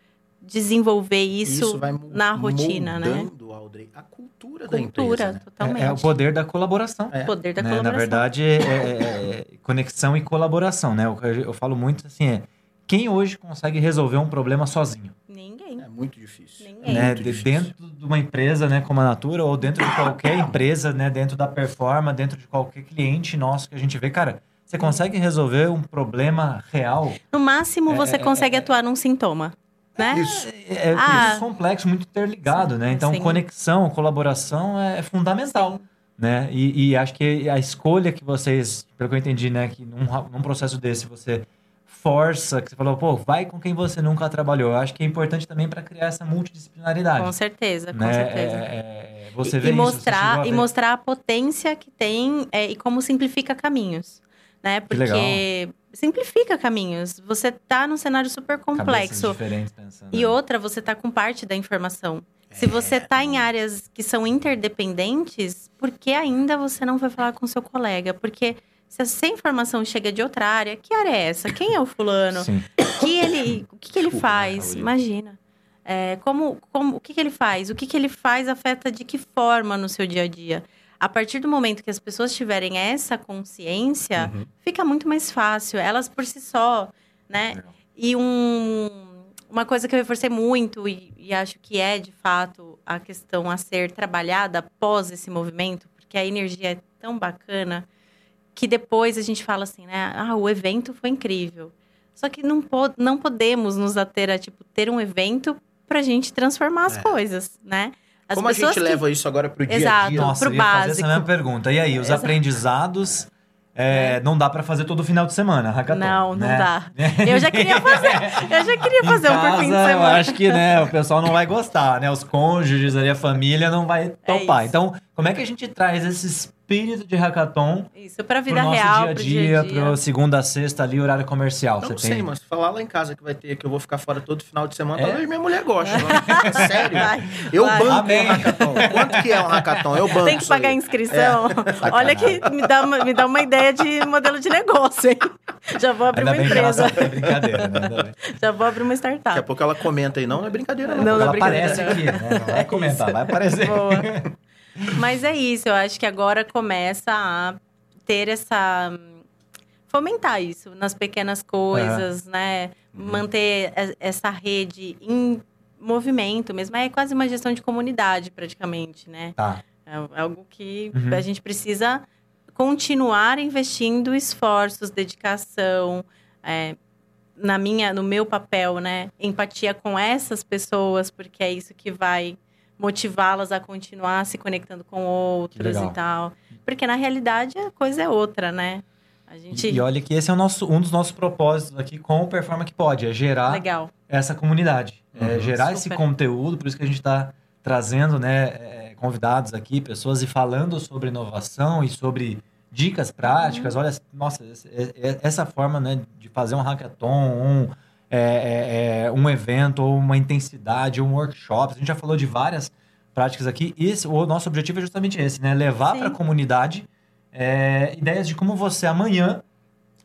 desenvolver isso, vai mu- na rotina, né? moldando, Audrey, a cultura, da cultura, empresa. né? totalmente. É, é o poder da colaboração. É. poder da né? colaboração. Na verdade, é, é- é conexão e colaboração, né? Eu, eu falo muito assim, é quem hoje consegue resolver um problema sozinho? Ninguém. É muito difícil. Ninguém. né? muito difícil. dentro de uma empresa, né, como a Natura, ou dentro de qualquer empresa, né, dentro da performance, dentro de qualquer cliente nosso que a gente vê, cara, você consegue resolver um problema real? No máximo, você É, consegue é, atuar num sintoma, né? Isso. É, é Ah. muito complexo, muito interligado, né? Então, Sim. conexão, colaboração é fundamental. Né? E, e acho que a escolha que vocês, pelo que eu entendi, né, que num, num processo desse você força, que você falou, pô, vai com quem você nunca trabalhou. Eu acho que é importante também para criar essa multidisciplinaridade. Com certeza, com né? certeza. É, é, você e, vê e isso, mostrar a e mostrar a potência que tem é, e como simplifica caminhos, né? Porque simplifica caminhos. Você tá num cenário super complexo. pensando. E outra, você tá com parte da informação. Se você tá em áreas que são interdependentes, por que ainda você não vai falar com seu colega? Porque se essa informação chega de outra área, que área é essa? Quem é o fulano? Sim. que ele, o que, que ele né, faz? Imagina. É, como, como, o que, que ele faz? O que, que ele faz afeta de que forma no seu dia a dia? A partir do momento que as pessoas tiverem essa consciência, Uhum. fica muito mais fácil. Elas por si só, né? Legal. E um, uma coisa que eu reforcei muito, e, e acho que é de fato a questão a ser trabalhada após esse movimento, porque a energia é tão bacana que depois a gente fala assim, né? Ah, o evento foi incrível. Só que não, po não podemos nos ater a, tipo, ter um evento pra gente transformar as É. coisas, né? As Como a gente que- leva isso agora pro dia Exato. a dia? Nossa, pro eu ia fazer básico. essa mesma pergunta. E aí, os Exato. aprendizados é, é. não dá para fazer todo final de semana, hackathon. Não, não né? dá. Eu já queria fazer, eu já queria fazer um por fim de semana. Eu acho que, né, o pessoal não vai gostar, né? Os cônjuges ali, a família não vai é topar. É então, como é que a gente traz esses espírito de hackathon. Isso, pra vida pro real, dia a dia, dia, pro segunda a sexta ali, horário comercial. Não sei, tem... mas falar lá em casa que vai ter, que eu vou ficar fora todo final de semana, é? talvez minha mulher goste. É sério. Vai, eu vai. banco Amém. um hackathon. Quanto que é um hackathon? Eu banco. Tem que pagar a inscrição. É. Olha que me dá, uma, me dá uma ideia de modelo de negócio, hein? Já vou abrir Ainda uma empresa. É brincadeira, né? Já vou abrir uma startup. Daqui a pouco ela comenta aí. Não, não é brincadeira, não. Não, não é ela aparece aqui, né? Não vai comentar, vai aparecer. Boa. Mas é isso, eu acho que agora começa a ter essa. fomentar isso nas pequenas coisas, uhum. né? Uhum. Manter essa rede em movimento mesmo. É quase uma gestão de comunidade, praticamente, né? Tá. É algo que uhum. a gente precisa continuar investindo esforços, dedicação. É, na minha, no meu papel, né? Empatia com essas pessoas, porque é isso que vai motivá-las a continuar se conectando com outros e tal. Porque na realidade a coisa é outra, né? A gente... E, e olha que esse é o nosso, um dos nossos propósitos aqui com o Performa que Pode, é gerar Legal. essa comunidade. É uhum. É gerar Super. esse conteúdo, por isso que a gente está trazendo né, é, convidados aqui, pessoas e falando sobre inovação e sobre dicas práticas. Uhum. Olha, nossa, essa forma né, de fazer um hackathon, um é, é, é, um evento, ou uma intensidade, ou um workshop. A gente já falou de várias práticas aqui. E esse, o nosso objetivo é justamente esse, né? Levar para a comunidade é, ideias de como você amanhã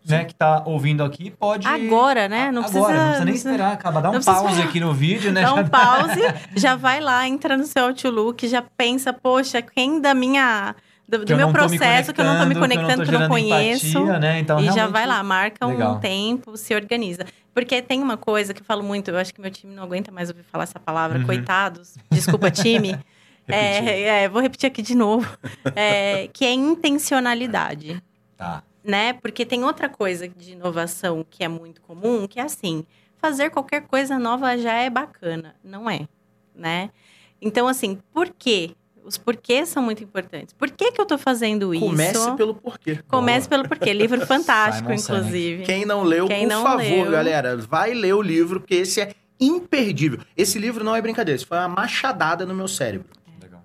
né, que está ouvindo aqui, pode. Agora, né? Não Agora, precisa. Não precisa nem esperar acabar. Dá um pause aqui no vídeo, né? Dá um pause, já vai lá, entra no seu Outlook, já pensa, poxa, quem da minha do, do meu processo, que eu não estou me conectando, que eu não, conheço. Empatia, né? então, e já vai lá, marca legal. um tempo, se organiza. Porque tem uma coisa que eu falo muito, eu acho que meu time não aguenta mais ouvir falar essa palavra, uhum. coitados. Desculpa, time. é, é, vou repetir aqui de novo. É, que é intencionalidade. Tá. Né? Porque tem outra coisa de inovação que é muito comum, que é assim, fazer qualquer coisa nova já é bacana. Não é, né? Então, assim, por quê? Os porquês são muito importantes. Por que, que eu estou fazendo isso? Comece pelo porquê. Comece Boa. pelo porquê. Livro fantástico, inclusive. Quem não leu, Quem por não favor, leu. galera, vai ler o livro, porque esse é imperdível. Esse livro não é brincadeira, isso foi uma machadada no meu cérebro. Legal.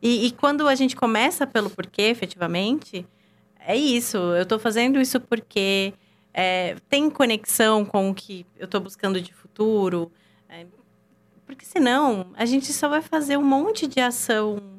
E, e quando a gente começa pelo porquê, efetivamente, é isso. Eu estou fazendo isso porque é, tem conexão com o que eu estou buscando de futuro. É, porque senão a gente só vai fazer um monte de ação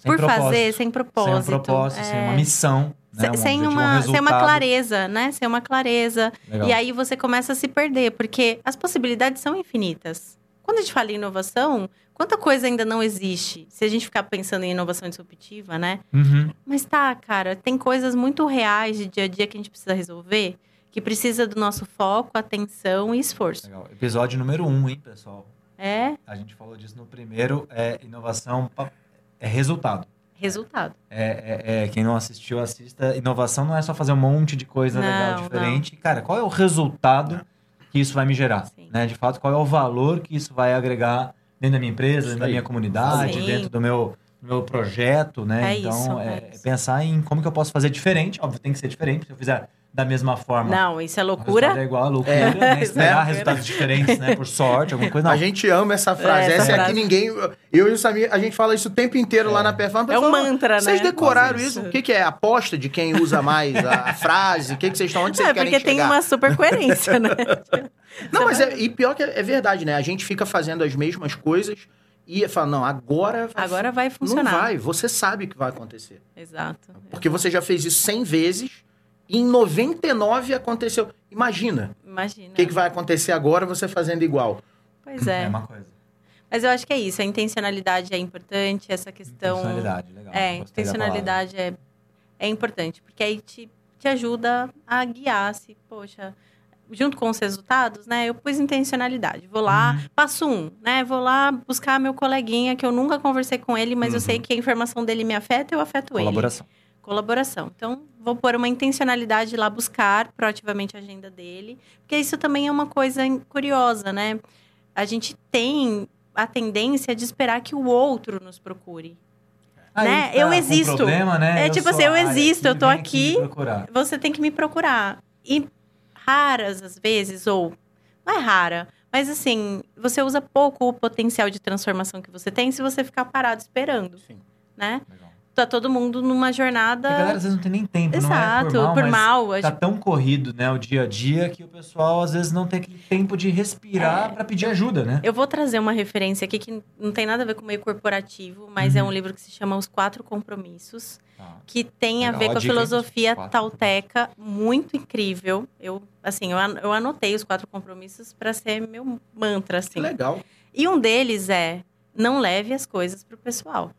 sem por propósito. fazer, sem propósito. Sem um propósito, é... sem uma missão. Né? sem, um uma, um sem uma clareza, né? Sem uma clareza. Legal. E aí você começa a se perder, porque as possibilidades são infinitas. Quando a gente fala em inovação, quanta coisa ainda não existe? Se a gente ficar pensando em inovação disruptiva, né? Uhum. Mas tá, cara, tem coisas muito reais de dia a dia que a gente precisa resolver, que precisa do nosso foco, atenção e esforço. Legal. Episódio número um, hein, pessoal? É. A gente falou disso no primeiro, é inovação é resultado. Resultado. É, é, é, quem não assistiu, assista. Inovação não é só fazer um monte de coisa não, legal, diferente. Não. Cara, qual é o resultado que isso vai me gerar? Né? De fato, qual é o valor que isso vai agregar dentro da minha empresa, dentro da minha comunidade, Sim. dentro do meu, do meu projeto, né? É então, isso, é, é pensar em como que eu posso fazer diferente. Óbvio, tem que ser diferente. Se eu fizer da mesma forma. Não, isso é loucura. é igual a loucura, é. né? Esperar é resultados diferentes, né? Por sorte, alguma coisa. Não. A gente ama essa frase. É, essa, essa frase. aqui ninguém. Eu e o Samir, a gente fala isso o tempo inteiro é. lá na performance. É um mantra, né? Vocês decoraram isso? O que, que é? Aposta de quem usa mais a frase? O que, que vocês estão? Onde vocês é, querem chegar? É, porque tem uma super coerência, né? não, mas é, e pior que é, é verdade, né? A gente fica fazendo as mesmas coisas e fala, não, agora vai, agora vai funcionar. Não vai, você sabe o que vai acontecer. Exato. Porque você já fez isso 100 vezes em 99 aconteceu. Imagina. Imagina. O que, que vai acontecer agora você fazendo igual? Pois é. É uma coisa. Mas eu acho que é isso. A intencionalidade é importante, essa questão. Intencionalidade, legal. É, intencionalidade é, é importante. Porque aí te, te ajuda a guiar se, poxa, junto com os resultados, né? Eu pus intencionalidade. Vou lá, uhum. passo um, né? Vou lá buscar meu coleguinha que eu nunca conversei com ele, mas uhum. eu sei uhum. que a informação dele me afeta, eu afeto Colaboração. ele. Colaboração. Colaboração. Então, vou pôr uma intencionalidade lá, buscar proativamente a agenda dele. Porque isso também é uma coisa curiosa, né? A gente tem a tendência de esperar que o outro nos procure. Aí né? tá, eu existo. problema, né? É Eu tipo assim, eu existo, eu tô aqui. Você tem que me procurar. E raras às vezes, ou não é rara, mas assim, você usa pouco o potencial de transformação que você tem se você ficar parado esperando, Sim. né? Legal. Tá todo mundo numa jornada. A galera às vezes não tem nem tempo, Exato, não é por mal, mas a tá tão corrido, né, o dia a dia, que o pessoal às vezes não tem aquele tempo de respirar É. pra pedir ajuda, né? Eu vou trazer uma referência aqui que não tem nada a ver com o meio corporativo, mas é Uhum. um livro que se chama Os Quatro Compromissos, Tá. que tem a Legal, ver a com a hein, filosofia tauteca, muito incrível. Eu, assim, eu, an- eu anotei os quatro compromissos para ser meu mantra, Que assim. legal. E um deles é: não leve as coisas pro pessoal.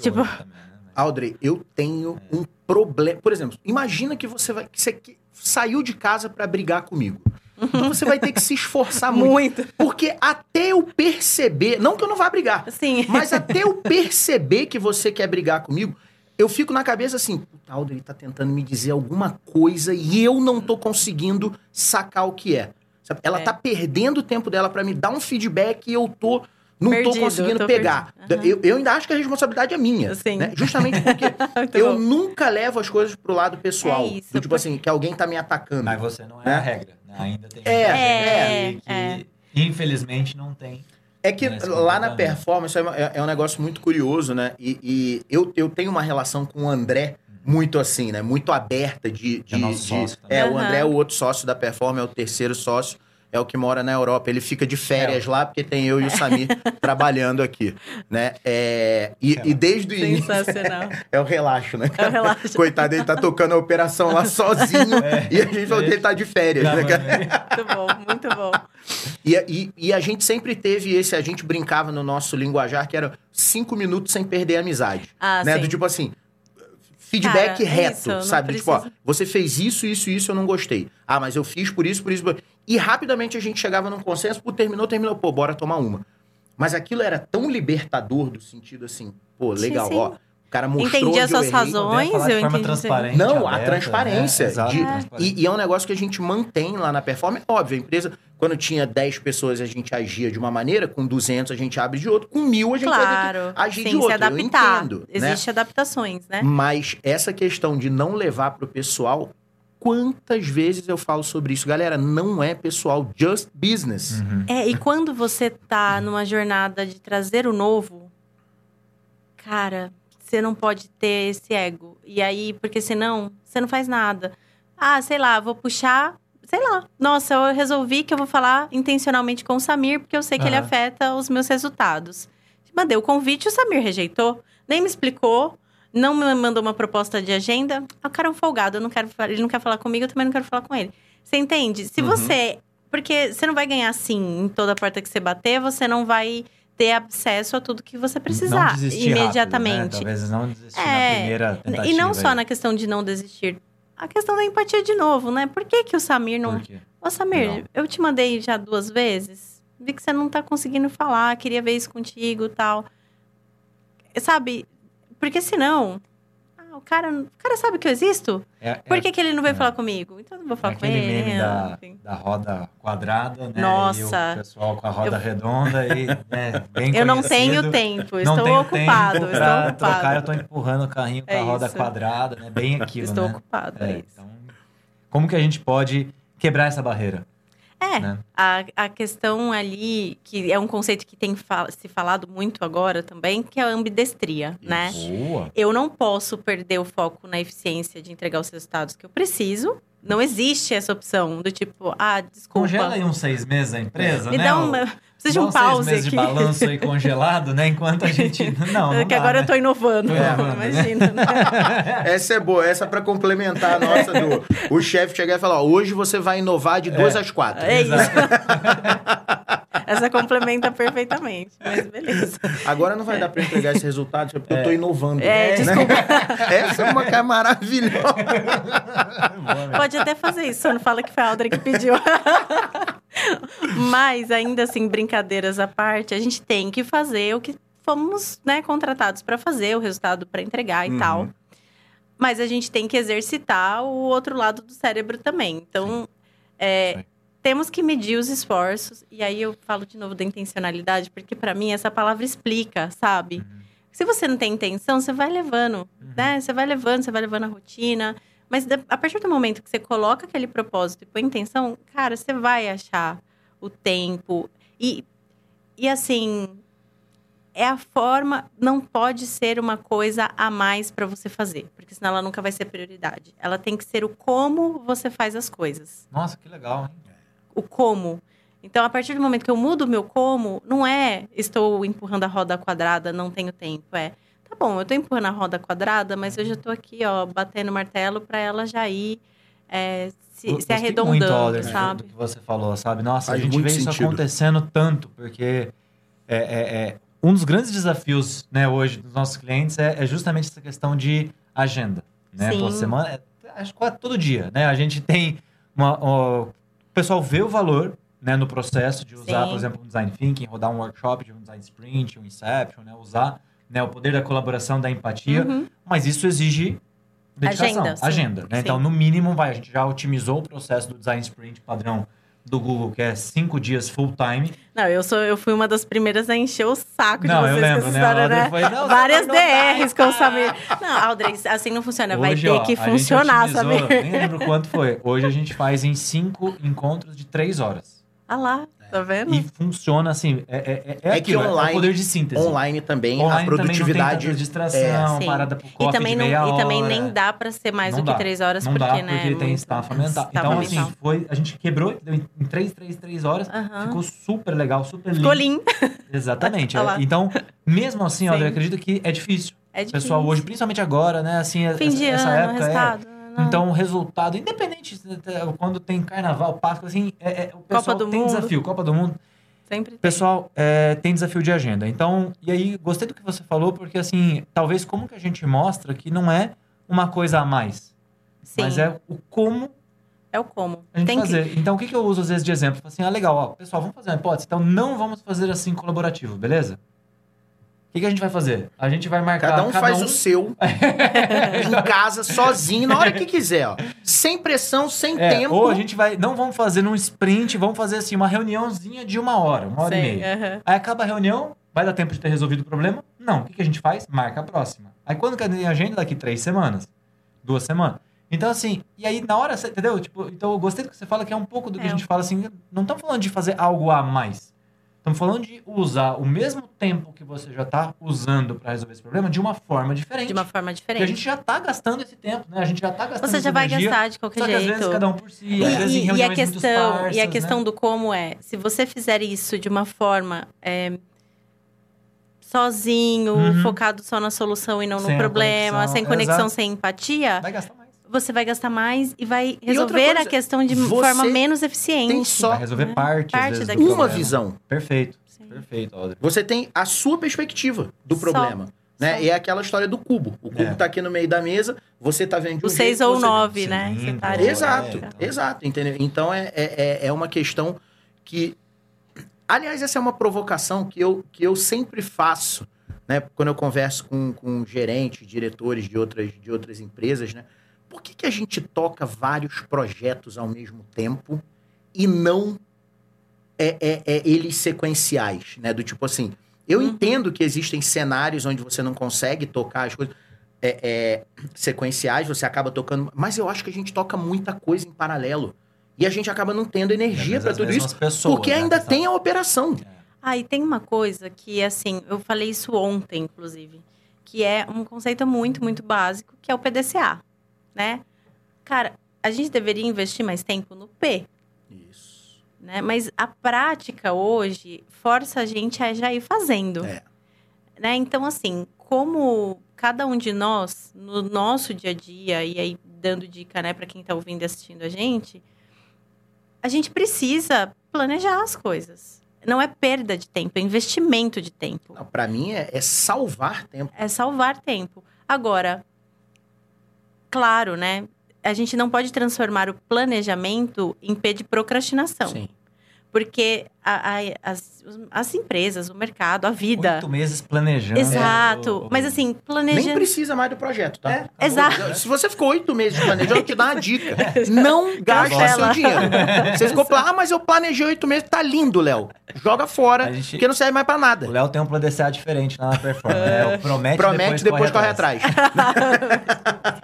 Tipo- também, né? Audrey, eu tenho um problema. Por exemplo, imagina que você vai. Que você saiu de casa pra brigar comigo. Então você vai ter que se esforçar muito. Porque até eu perceber. Não que eu não vá brigar. Assim, Mas até eu perceber que você quer brigar comigo, eu fico na cabeça assim, puta, Aldo, ele tá tentando me dizer alguma coisa e eu não tô conseguindo sacar o que é. Ela É. tá perdendo o tempo dela pra me dar um feedback e eu tô não Perdido, tô conseguindo tô pegar. Aham. Eu, eu ainda acho que a responsabilidade é minha. Sim. né? Justamente porque eu bom. nunca levo as coisas pro lado pessoal. É isso, do tipo porque- assim, que alguém tá me atacando. Mas você não é Né? a regra, né? Ainda tem É, é, que, é. infelizmente, não tem. É que lá na performance é, é- é um negócio muito curioso, né? E, e eu, eu tenho uma relação com o André muito assim, né? Muito aberta de. de, É nosso de- sócio é, o. André é o outro sócio da performance, é o terceiro sócio. É o que mora na Europa. Ele fica de férias lá, porque tem eu e o Samir trabalhando aqui, né? É, e, e desde o início... sensacional. É o relaxo, né? É o relaxo. Coitado, ele tá tocando a operação lá sozinho. É. E a gente falou que ele tá de férias, né? Gravando cara? aí. Muito bom, muito bom. E, e, e a gente sempre teve esse, a gente brincava no nosso linguajar que era cinco minutos sem perder a amizade. Ah, né? sim. Do tipo assim, feedback Cara, é reto, isso, sabe? Tipo, ó, você fez isso, isso, isso, eu não gostei. Ah, mas eu fiz por isso, por isso. Por... E rapidamente a gente chegava num consenso, pô, terminou, terminou, pô, bora tomar uma. Mas aquilo era tão libertador do sentido assim, pô, Sim, legal, sim. ó. O cara mostrou Entendi as eu suas razões. Eu forma entendi. transparente. Não, a aberta, transparência. né? Exato, de- transparente. E, e é um negócio que a gente mantém lá na performance. Óbvio, a empresa, quando tinha 10 pessoas, a gente agia de uma maneira, com 200 a gente abre de outra, com mil a gente Claro, agir sim, de outra. se adaptar. Eu entendo, né? Existem adaptações, né? Mas essa questão de não levar pro pessoal, quantas vezes eu falo sobre isso? Galera, não é pessoal, just business. Uhum. É, e quando você tá numa jornada de trazer o novo, cara, você não pode ter esse ego. E aí, porque senão, você não faz nada. Ah, sei lá, vou puxar, sei lá. Nossa, eu resolvi que eu vou falar intencionalmente com o Samir, porque eu sei que ele afeta os meus resultados. Mandei o convite, o Samir rejeitou, nem me explicou. Não me mandou uma proposta de agenda. Ah, O cara é um folgado, eu não quero, ele não quer falar comigo, eu também não quero falar com ele. Você entende? Se Uhum. você porque você não vai ganhar assim em toda porta que você bater, você não vai ter acesso a tudo que você precisar imediatamente. Rápido, né? Talvez não desistir É, na primeira tentativa. e não só aí. na questão de não desistir. A questão da empatia de novo, né? Por que, que o Samir não. Ô, Samir, Não. eu te mandei já duas vezes. Vi que você não tá conseguindo falar, queria ver isso contigo e tal. Sabe? Porque senão. Ah, o cara, o cara sabe que eu existo? É, Por é que, que ele não veio é. falar comigo? Então eu não vou falar com aquele ele. meme da, enfim. da roda quadrada, né? Nossa. E o pessoal com a roda redonda e, né, bem Eu não tenho tempo, Não estou tenho ocupado, tempo estou ocupado. trocar, eu tô empurrando o carrinho com É a roda isso. quadrada, né? Bem aquilo, Estou né? ocupado, é, É, isso. então, como que a gente pode quebrar essa barreira? É, né? a, a questão ali, que é um conceito que tem fa- se falado muito agora também, que é a ambidestria, né? Boa. Eu não posso perder o foco na eficiência de entregar os resultados que eu preciso. Não existe essa opção do tipo, ah, desculpa. Congela aí uns seis meses a empresa, Me né? dá um. O- Preciso de um uns seis pause meses aqui. de balanço aí congelado, né? Enquanto a gente... Não, não que dá, agora né? eu tô inovando. Tô inovando, né? Imagina, né? Essa é boa, essa é pra complementar a nossa do. O chefe chegar e falar: ó, hoje você vai inovar de duas às quatro. É isso. Essa complementa perfeitamente. Mas beleza. Agora não vai dar pra entregar esse resultado porque eu tô inovando. É, né? desculpa. Essa é uma cara maravilhosa. Pode até fazer isso, só não fala que foi a Audrey que pediu. Mas, ainda assim, brincadeiras à parte, a gente tem que fazer o que fomos né, contratados para fazer, o resultado para entregar e Uhum. tal. Mas a gente tem que exercitar o outro lado do cérebro também. Então, é, Sim. Temos que medir os esforços. E aí eu falo de novo da intencionalidade, porque para mim essa palavra explica, sabe? Uhum. Se você não tem intenção, você vai levando, Uhum. né? Você vai levando, você vai levando a rotina. Mas a partir do momento que você coloca aquele propósito e põe intenção, cara, você vai achar o tempo. E, e assim, é a forma, não pode ser uma coisa a mais para você fazer, porque senão ela nunca vai ser prioridade. Ela tem que ser o como você faz as coisas. Nossa, que legal, hein? O como. Então, a partir do momento que eu mudo o meu como, não é estou empurrando a roda quadrada, não tenho tempo. É, tá bom, eu tô empurrando a roda quadrada, mas eu já tô aqui, ó, batendo martelo para ela já ir é, se, se arredondando, muito, Alder, sabe? do que você falou, sabe? Nossa, Faz a gente vê isso sentido. acontecendo tanto, porque é, é- é- um dos grandes desafios né, hoje dos nossos clientes é, é justamente essa questão de agenda. Né? Sim. Por semana, é, acho que quase todo dia, né? A gente tem uma... ó, o pessoal vê o valor né, no processo de usar, Sim. por exemplo, um design thinking, rodar um workshop de um design sprint, um inception, né? Usar né, o poder da colaboração, da empatia, Uhum. mas isso exige dedicação, Agenda, agenda. né? Então, no mínimo, vai, a gente já otimizou o processo do design sprint padrão do Google, que é cinco dias full time. Não, eu, sou, eu fui uma das primeiras a encher o saco Não, de eu vocês lembro, com essa né? História, né? foi, não, Várias não. DRs com o Samir. Não, Aldrey, assim não funciona. Vai Hoje, ter ó, que funcionar, Samir. Nem lembro quanto foi. Hoje a gente faz em cinco encontros de três horas. Ah lá, tá vendo? E funciona assim, é, é, é, É que aquilo, é o online- poder de síntese. Online também, Online a também não tem produtividade. tanta distração, parada pro E coffee também, de não, e também hora. nem dá pra ser mais Não do que dá. três horas, Não porque, dá, né? porque é tem aumentar. staff Então, aumentar. assim, foi, a gente quebrou em três, três, três horas. Aham. Ficou super legal, super Ficou lindo. lindo. Exatamente. Lá. então, mesmo assim, Sim. olha, eu acredito que é difícil. É O pessoal difícil. hoje, principalmente agora, né? Assim, Fim essa, de essa ano, época resultado. é. Não. Então, o resultado, independente quando tem carnaval, Páscoa, assim, é, é, o pessoal tem Mundo. desafio. Copa do Mundo. Sempre tem. Pessoal, é, tem desafio de agenda. Então, e aí, gostei do que você falou, porque assim, talvez como que a gente mostra que não é uma coisa a mais, Sim, mas é o como é o como. a gente Tem que... fazer. Então, o que, que eu uso às vezes de exemplo? Assim, ah, legal, ó, pessoal, vamos fazer uma hipótese. Então, não vamos fazer assim colaborativo, beleza? O que, que a gente vai fazer? A gente vai marcar. Cada um faz o seu em casa, sozinho, na hora que quiser, ó. Sem pressão, sem É, tempo. ou a gente vai. Não vamos fazer num sprint, vamos fazer assim, uma reuniãozinha de uma hora, uma hora e Sei, meia. aham. Aí acaba a reunião, vai dar tempo de ter resolvido o problema? Não. O que, que a gente faz? Marca a próxima. Aí quando que tem agenda? Daqui três semanas. Duas semanas. Então, assim, e aí na hora, entendeu? Tipo, então eu gostei do que você fala, que é um pouco do que É. a gente fala assim, não estamos falando de fazer algo a mais. Estamos falando de usar o mesmo tempo que você já está usando para resolver esse problema de uma forma diferente. De uma forma Porque diferente. a gente já está gastando esse tempo, né? A gente já está gastando Você já vai energia, gastar de qualquer Só jeito. às vezes cada um por si, E, às vezes em e- e reuniões a questão, esparsas, e a questão né? do como é, se você fizer isso de uma forma é, sozinho, Uhum. focado só na solução e não Sem no problema, conexão, sem conexão, exato. sem empatia, Vai gastar. Você vai gastar mais e vai E resolver coisa, a questão de forma menos eficiente. tem só Vai resolver né? parte, Parte vezes, uma problema. visão. Perfeito. Sim. Perfeito, Audrey. Você tem a sua perspectiva do Só. problema. Né? Só. E é aquela história do cubo. O cubo É. tá aqui no meio da mesa, você tá vendo de um O seis jeito, ou você- nove, né? Sim, tá ali. Exato, É, então. exato, entendeu? Então é, é, é- é uma questão que. Aliás, essa é uma provocação que eu, que eu sempre faço, né? Quando eu converso com, com gerentes, diretores de outras, de outras empresas, né? Por que, que a gente toca vários projetos ao mesmo tempo e não é, é- é eles sequenciais, né? Do tipo assim, eu Uhum. entendo que existem cenários onde você não consegue tocar as coisas é, é, sequenciais, você acaba tocando, mas eu acho que a gente toca muita coisa em paralelo. E a gente acaba não tendo energia para tudo isso, pessoas, porque né, ainda tem a operação. Ah, e tem uma coisa que, assim, eu falei isso ontem, inclusive, que é um conceito muito, muito básico, que é o PDCA, né? Cara, a gente deveria investir mais tempo no P, Isso. né? Mas a prática hoje força a gente a já ir fazendo. É. Né? Então, assim, como cada um de nós, no nosso dia a dia, e aí dando dica, né, para quem tá ouvindo e assistindo a gente, a gente precisa planejar as coisas. Não é perda de tempo, é investimento de tempo. Pra mim é, é salvar tempo. É salvar tempo. Agora, claro, né? A gente não pode transformar o planejamento em P de procrastinação. Sim. Porque a, a, as, as empresas, o mercado, a vida. Oito meses planejando. Exato. o- Mas assim, Nem planejando. precisa mais do projeto, tá? É, Acabou. Exato. Se você ficou oito meses planejando, eu te dar uma dica. Não gaste seu dinheiro. Você ficou falando, ah, mas eu planejei oito meses. Tá lindo, Léo. Joga fora, A gente- porque não serve mais pra nada. O Léo tem um plano DCA diferente lá na performance. né? O promete, Promete, depois corre atrás.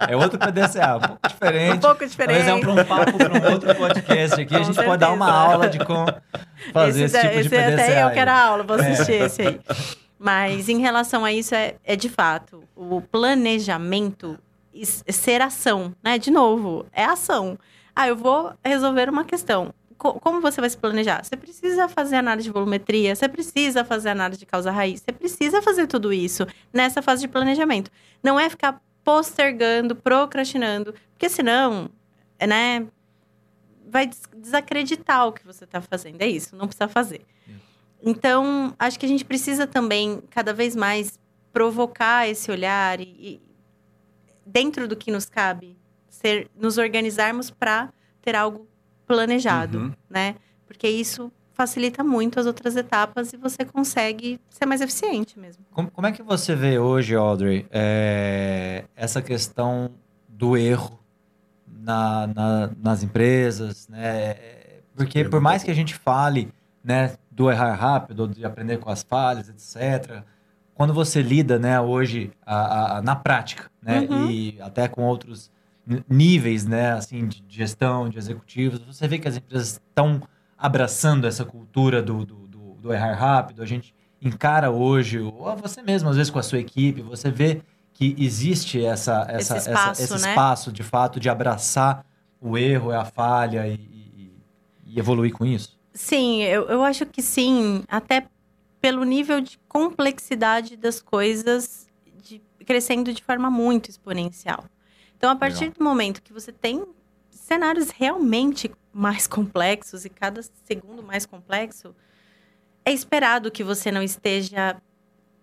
É outro PDCA, um pouco diferente. Um pouco Talvez é um, diferente. pra um papo para um outro podcast aqui. a Com gente pode dar uma certeza. aula de como fazer esse, da- tipo esse até eu quero a aula, vou assistir esse aí. Mas em relação a isso, é, é de fato, o planejamento ser ação, né? De novo, é ação. Ah, eu vou resolver uma questão. Co- como você vai se planejar? Você precisa fazer análise de volumetria, você precisa fazer análise de causa raiz, você precisa fazer tudo isso nessa fase de planejamento. Não é ficar postergando, procrastinando, porque senão, né, vai des- desacreditar o que você está fazendo. É isso, não precisa fazer. Então, acho que a gente precisa também, cada vez mais, provocar esse olhar e, e dentro do que nos cabe, ser, nos organizarmos para ter algo planejado, Uhum. né? Porque isso facilita muito as outras etapas e você consegue ser mais eficiente mesmo. Como, como é que você vê hoje, Audrey, é, essa questão do erro na- na- nas empresas, né? Porque por mais que a gente fale, né, do errar rápido, de aprender com as falhas, etc., quando você lida, né, hoje a- a- na prática, né, Uhum. e até com outros níveis, né, assim, de de gestão, de executivos, você vê que as empresas estão abraçando essa cultura do, do, do- do errar rápido. A gente encara hoje, ou você mesmo, às vezes com a sua equipe, você vê que existe essa, essa, Esse essa- espaço, esse né? espaço, de fato, de abraçar o erro, a falha e, e- e evoluir com isso. Sim, eu, eu acho que sim, até pelo nível de complexidade das coisas de- crescendo de forma muito exponencial. Então, a partir Legal. do momento que você tem cenários realmente mais complexos e cada segundo mais complexo, é esperado que você não esteja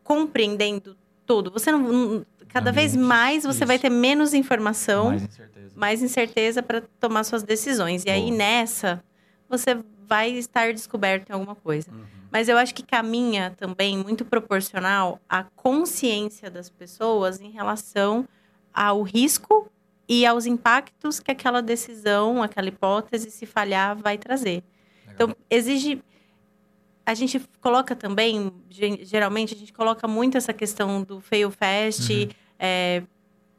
compreendendo tudo. Você não, cada vez mais você vai isso. ter menos informação Mais incerteza. mais incerteza para tomar suas decisões. E aí, Boa. nessa, você vai estar descoberto em alguma coisa. Mas eu acho que caminha também muito proporcional à consciência das pessoas em relação ao risco e aos impactos que aquela decisão, aquela hipótese, se falhar, vai trazer. Legal. Então, exige. A gente coloca também, ge- geralmente, a gente coloca muito essa questão do fail fast, Uhum. É,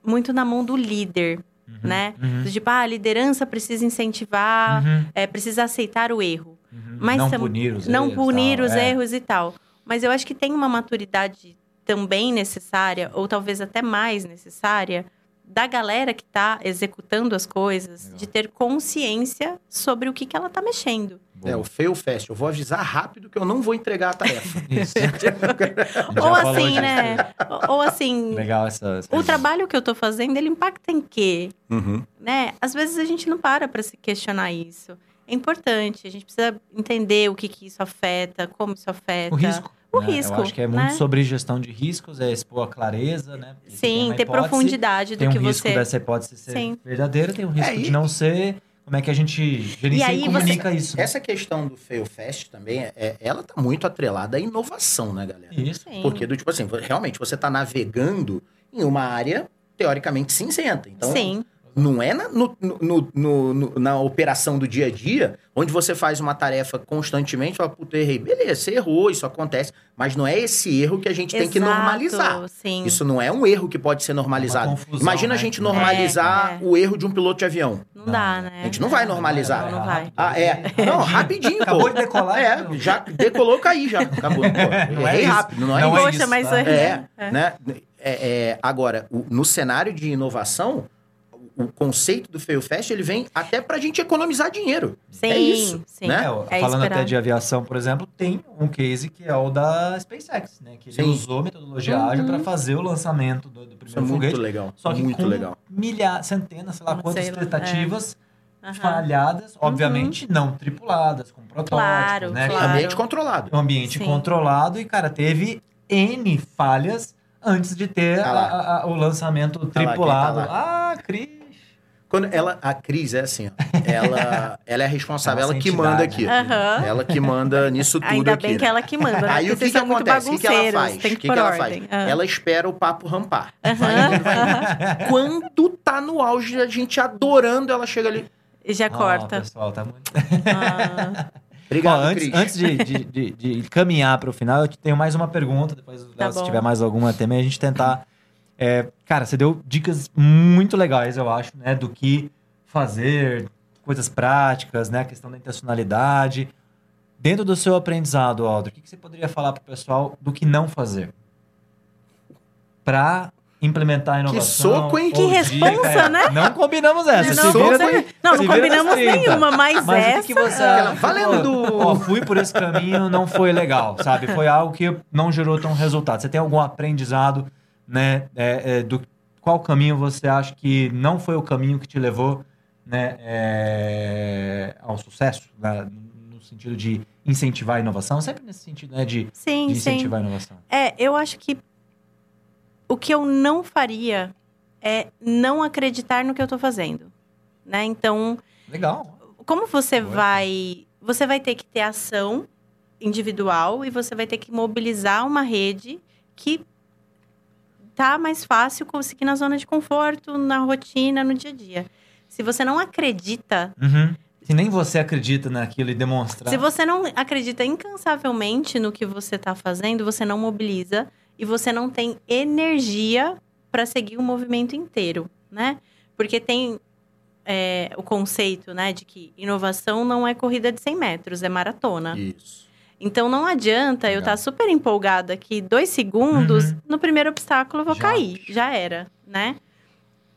muito na mão do líder, Uhum, né? uhum, tipo, ah, a liderança precisa incentivar, uhum, é, precisa aceitar o erro. uhum. Mas não punir os não erros. punir tal, os é. erros e tal. Mas eu acho que tem uma maturidade também necessária, ou talvez até mais necessária, da galera que está executando as coisas, Legal. de ter consciência sobre o que, que ela está mexendo. Boa. É, o fail fast. Eu vou avisar rápido que eu não vou entregar a tarefa. Ou assim, né? Ou- ou assim, Legal essa. essa o trabalho que eu estou fazendo, ele impacta em quê? Uhum. né? Às vezes a gente não para para se questionar isso. É importante, a gente precisa entender o que, que isso afeta, como isso afeta. O risco. O né? risco, Eu acho que é muito né? sobre gestão de riscos, é expor a clareza, né? Porque você tem Sim, ter hipótese, profundidade Tem do um que risco você. dessa hipótese ser Sim. verdadeira, tem um risco É, de e- não ser. Como é que a gente gerencia aí e você- comunica isso? né? Essa questão do fail fast também, é, ela tá muito atrelada à inovação, né, galera? Isso. Sim. Porque, do tipo assim, realmente você tá navegando em uma área teoricamente cinzenta. Então, Sim, não é na, no- no- no- no- na operação do dia a dia, onde você faz uma tarefa constantemente, fala, puta, errei. Beleza, você errou, isso acontece. Mas não é esse erro que a gente tem que exato, normalizar. Sim. Isso não é um erro que pode ser normalizado. Uma confusão, Imagina a né? gente É, normalizar é. o erro de um piloto de avião. Não dá, né? A gente não vai É. normalizar. Não, não vai. Ah, é. Não, rapidinho, Acabou pô. de decolar. É, já decolou, caí já. Acabou. Pô, Não é errei isso. rápido, não é Não isso. é Poxa, mas tá? É, É. né? É, é, agora, o- no cenário de inovação, o, conceito do fail fast, ele vem até pra gente economizar dinheiro. Sim, é isso, sim. né? É, É falando até esperado. de aviação, por exemplo, tem um case que é o da SpaceX, né? Que ele Sim. usou metodologia Uhum. ágil para fazer o lançamento do, do Isso é primeiro muito foguete. legal. Só que muito com legal. milhares, centenas, sei lá quantas sei lá, tentativas Aham. falhadas, obviamente não tripuladas, com protótipos, Claro, né? claro. Ambiente controlado. Um ambiente Sim. controlado e, cara, teve N falhas antes de ter Tá a- lá. a- o lançamento Tá lá, quem tripulado. tá ah, Cris! Quando ela, a Cris é assim, ó, ela, ela é responsável, ela que manda aqui. né? Aham. Ela que manda nisso tudo Ainda aqui. bem que né? ela que manda, né? Aí Porque o que, que acontece? O que, que ela faz? Tem O que, que, que ela faz? Ah. Ela espera o papo rampar. Vai indo, vai indo. Quando tá no auge, a gente adorando, ela chega ali. E já Ó, corta. pessoal, tá muito... Ah, Obrigado, Ó, antes, Cris. antes de, de, de, de caminhar para o final, eu tenho mais uma pergunta. Depois, Tá se bom. tiver mais alguma também, a gente tentar. É, cara, você deu dicas muito legais, eu acho, né? Do que fazer, coisas práticas, né? A questão da intencionalidade. Dentro do seu aprendizado, Aldo, o que, que você poderia falar para o pessoal do que não fazer? Para implementar a inovação. soco, hein? Que responsa, dica, é. né? Não combinamos essa. Que se soco, vira não, não combinamos 30. nenhuma, mas, Mas essa... o que, que você acha? valendo! Ó, fui por esse caminho, não foi legal, sabe? Foi algo que não gerou tão resultado. Você tem algum aprendizado, né? é, é, do qual caminho você acha que não foi o caminho que te levou, né, é, ao sucesso, né, no sentido de incentivar a inovação, sempre nesse sentido, né, de, Sim, de sim. incentivar a inovação. É, eu acho que o que eu não faria é não acreditar no que eu tô fazendo, né? Então, Legal. como você Boa. vai, você vai ter que ter ação individual e você vai ter que mobilizar uma rede que tá mais fácil conseguir na zona de conforto, na rotina, no dia a dia. Se você não acredita, Uhum. Se nem você acredita naquilo e demonstrar. se você não acredita incansavelmente no que você tá fazendo, você não mobiliza e você não tem energia para seguir o movimento inteiro, né? Porque tem é, o conceito, né, de que inovação não é corrida de 100 metros, é maratona. Isso. Então não adianta eu Legal. estar super empolgada aqui dois segundos, Uhum. no primeiro obstáculo eu vou Já. cair, já era, né?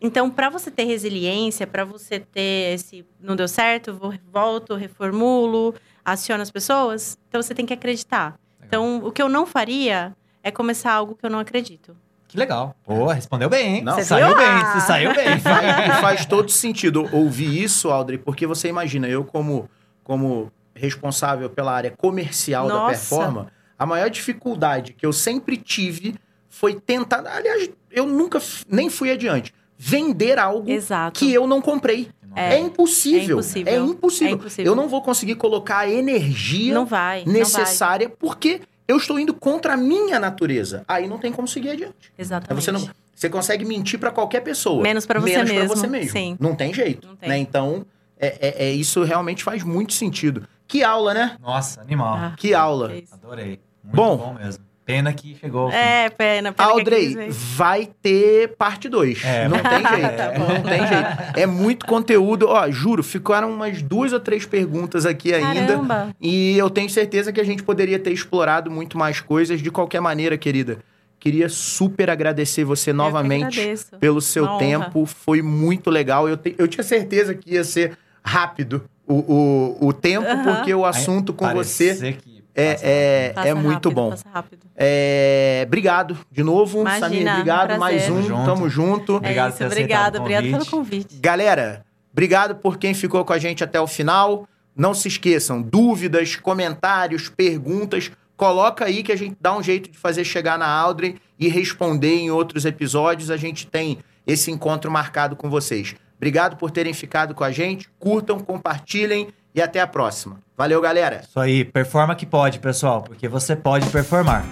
Então, para você ter resiliência, para você ter esse não deu certo, vou volto, reformulo, aciono as pessoas, então você tem que acreditar. Então, o que eu não faria é começar algo que eu não acredito. Que legal. Pô, respondeu bem, hein? Não. Você saiu bem, Ah. você saiu bem. Faz, faz todo sentido ouvir isso, Audrey, porque você imagina, eu como, como responsável pela área comercial da Nossa. Performa, a maior dificuldade que eu sempre tive foi tentar, aliás, eu nunca nem fui adiante, vender algo Exato. que eu não comprei. É, É, impossível. é impossível. É impossível. É impossível. Eu não vou conseguir colocar a energia Não vai. Necessária porque eu estou indo contra a minha natureza. Aí não tem como seguir adiante. Aí Exatamente. você não, você consegue mentir para qualquer pessoa. Menos pra você menos pra mesmo. você mesmo. Sim. Não tem jeito. Não tem. Né? Então, é, é- é- isso realmente faz muito sentido. Que aula, né? Nossa, animal. Ah, Que aula. é. Adorei. Muito Bom. bom, mesmo. Pena que chegou. ao fim. É, pena. pena Audrey, vai ter parte 2. É, não tem jeito. Tá não tem jeito. É muito conteúdo. Ó, juro, ficaram umas duas ou três perguntas aqui ainda. Caramba. E eu tenho certeza que a gente poderia ter explorado muito mais coisas. De qualquer maneira, querida, queria super agradecer você novamente pelo seu Uma honra. tempo. Foi muito legal. Eu, te- eu tinha certeza que ia ser rápido o, o, o tempo, Aham. porque o assunto com você Parecer que é, é, é muito rápido, bom. Passa rápido. É, obrigado de novo, Imagina, Samir. Obrigado, um mais um. Tamo junto. Tamo junto. Obrigado é isso, obrigado, aceitado o obrigado pelo convite. convite. Galera, obrigado por quem ficou com a gente até o final. Não se esqueçam, dúvidas, comentários, perguntas, coloca aí que a gente dá um jeito de fazer chegar na Audrey e responder em outros episódios. A gente tem esse encontro marcado com vocês. Obrigado por terem ficado com a gente. Curtam, compartilhem e até a próxima. Valeu, galera. Isso aí, performa que pode, pessoal, porque você pode performar.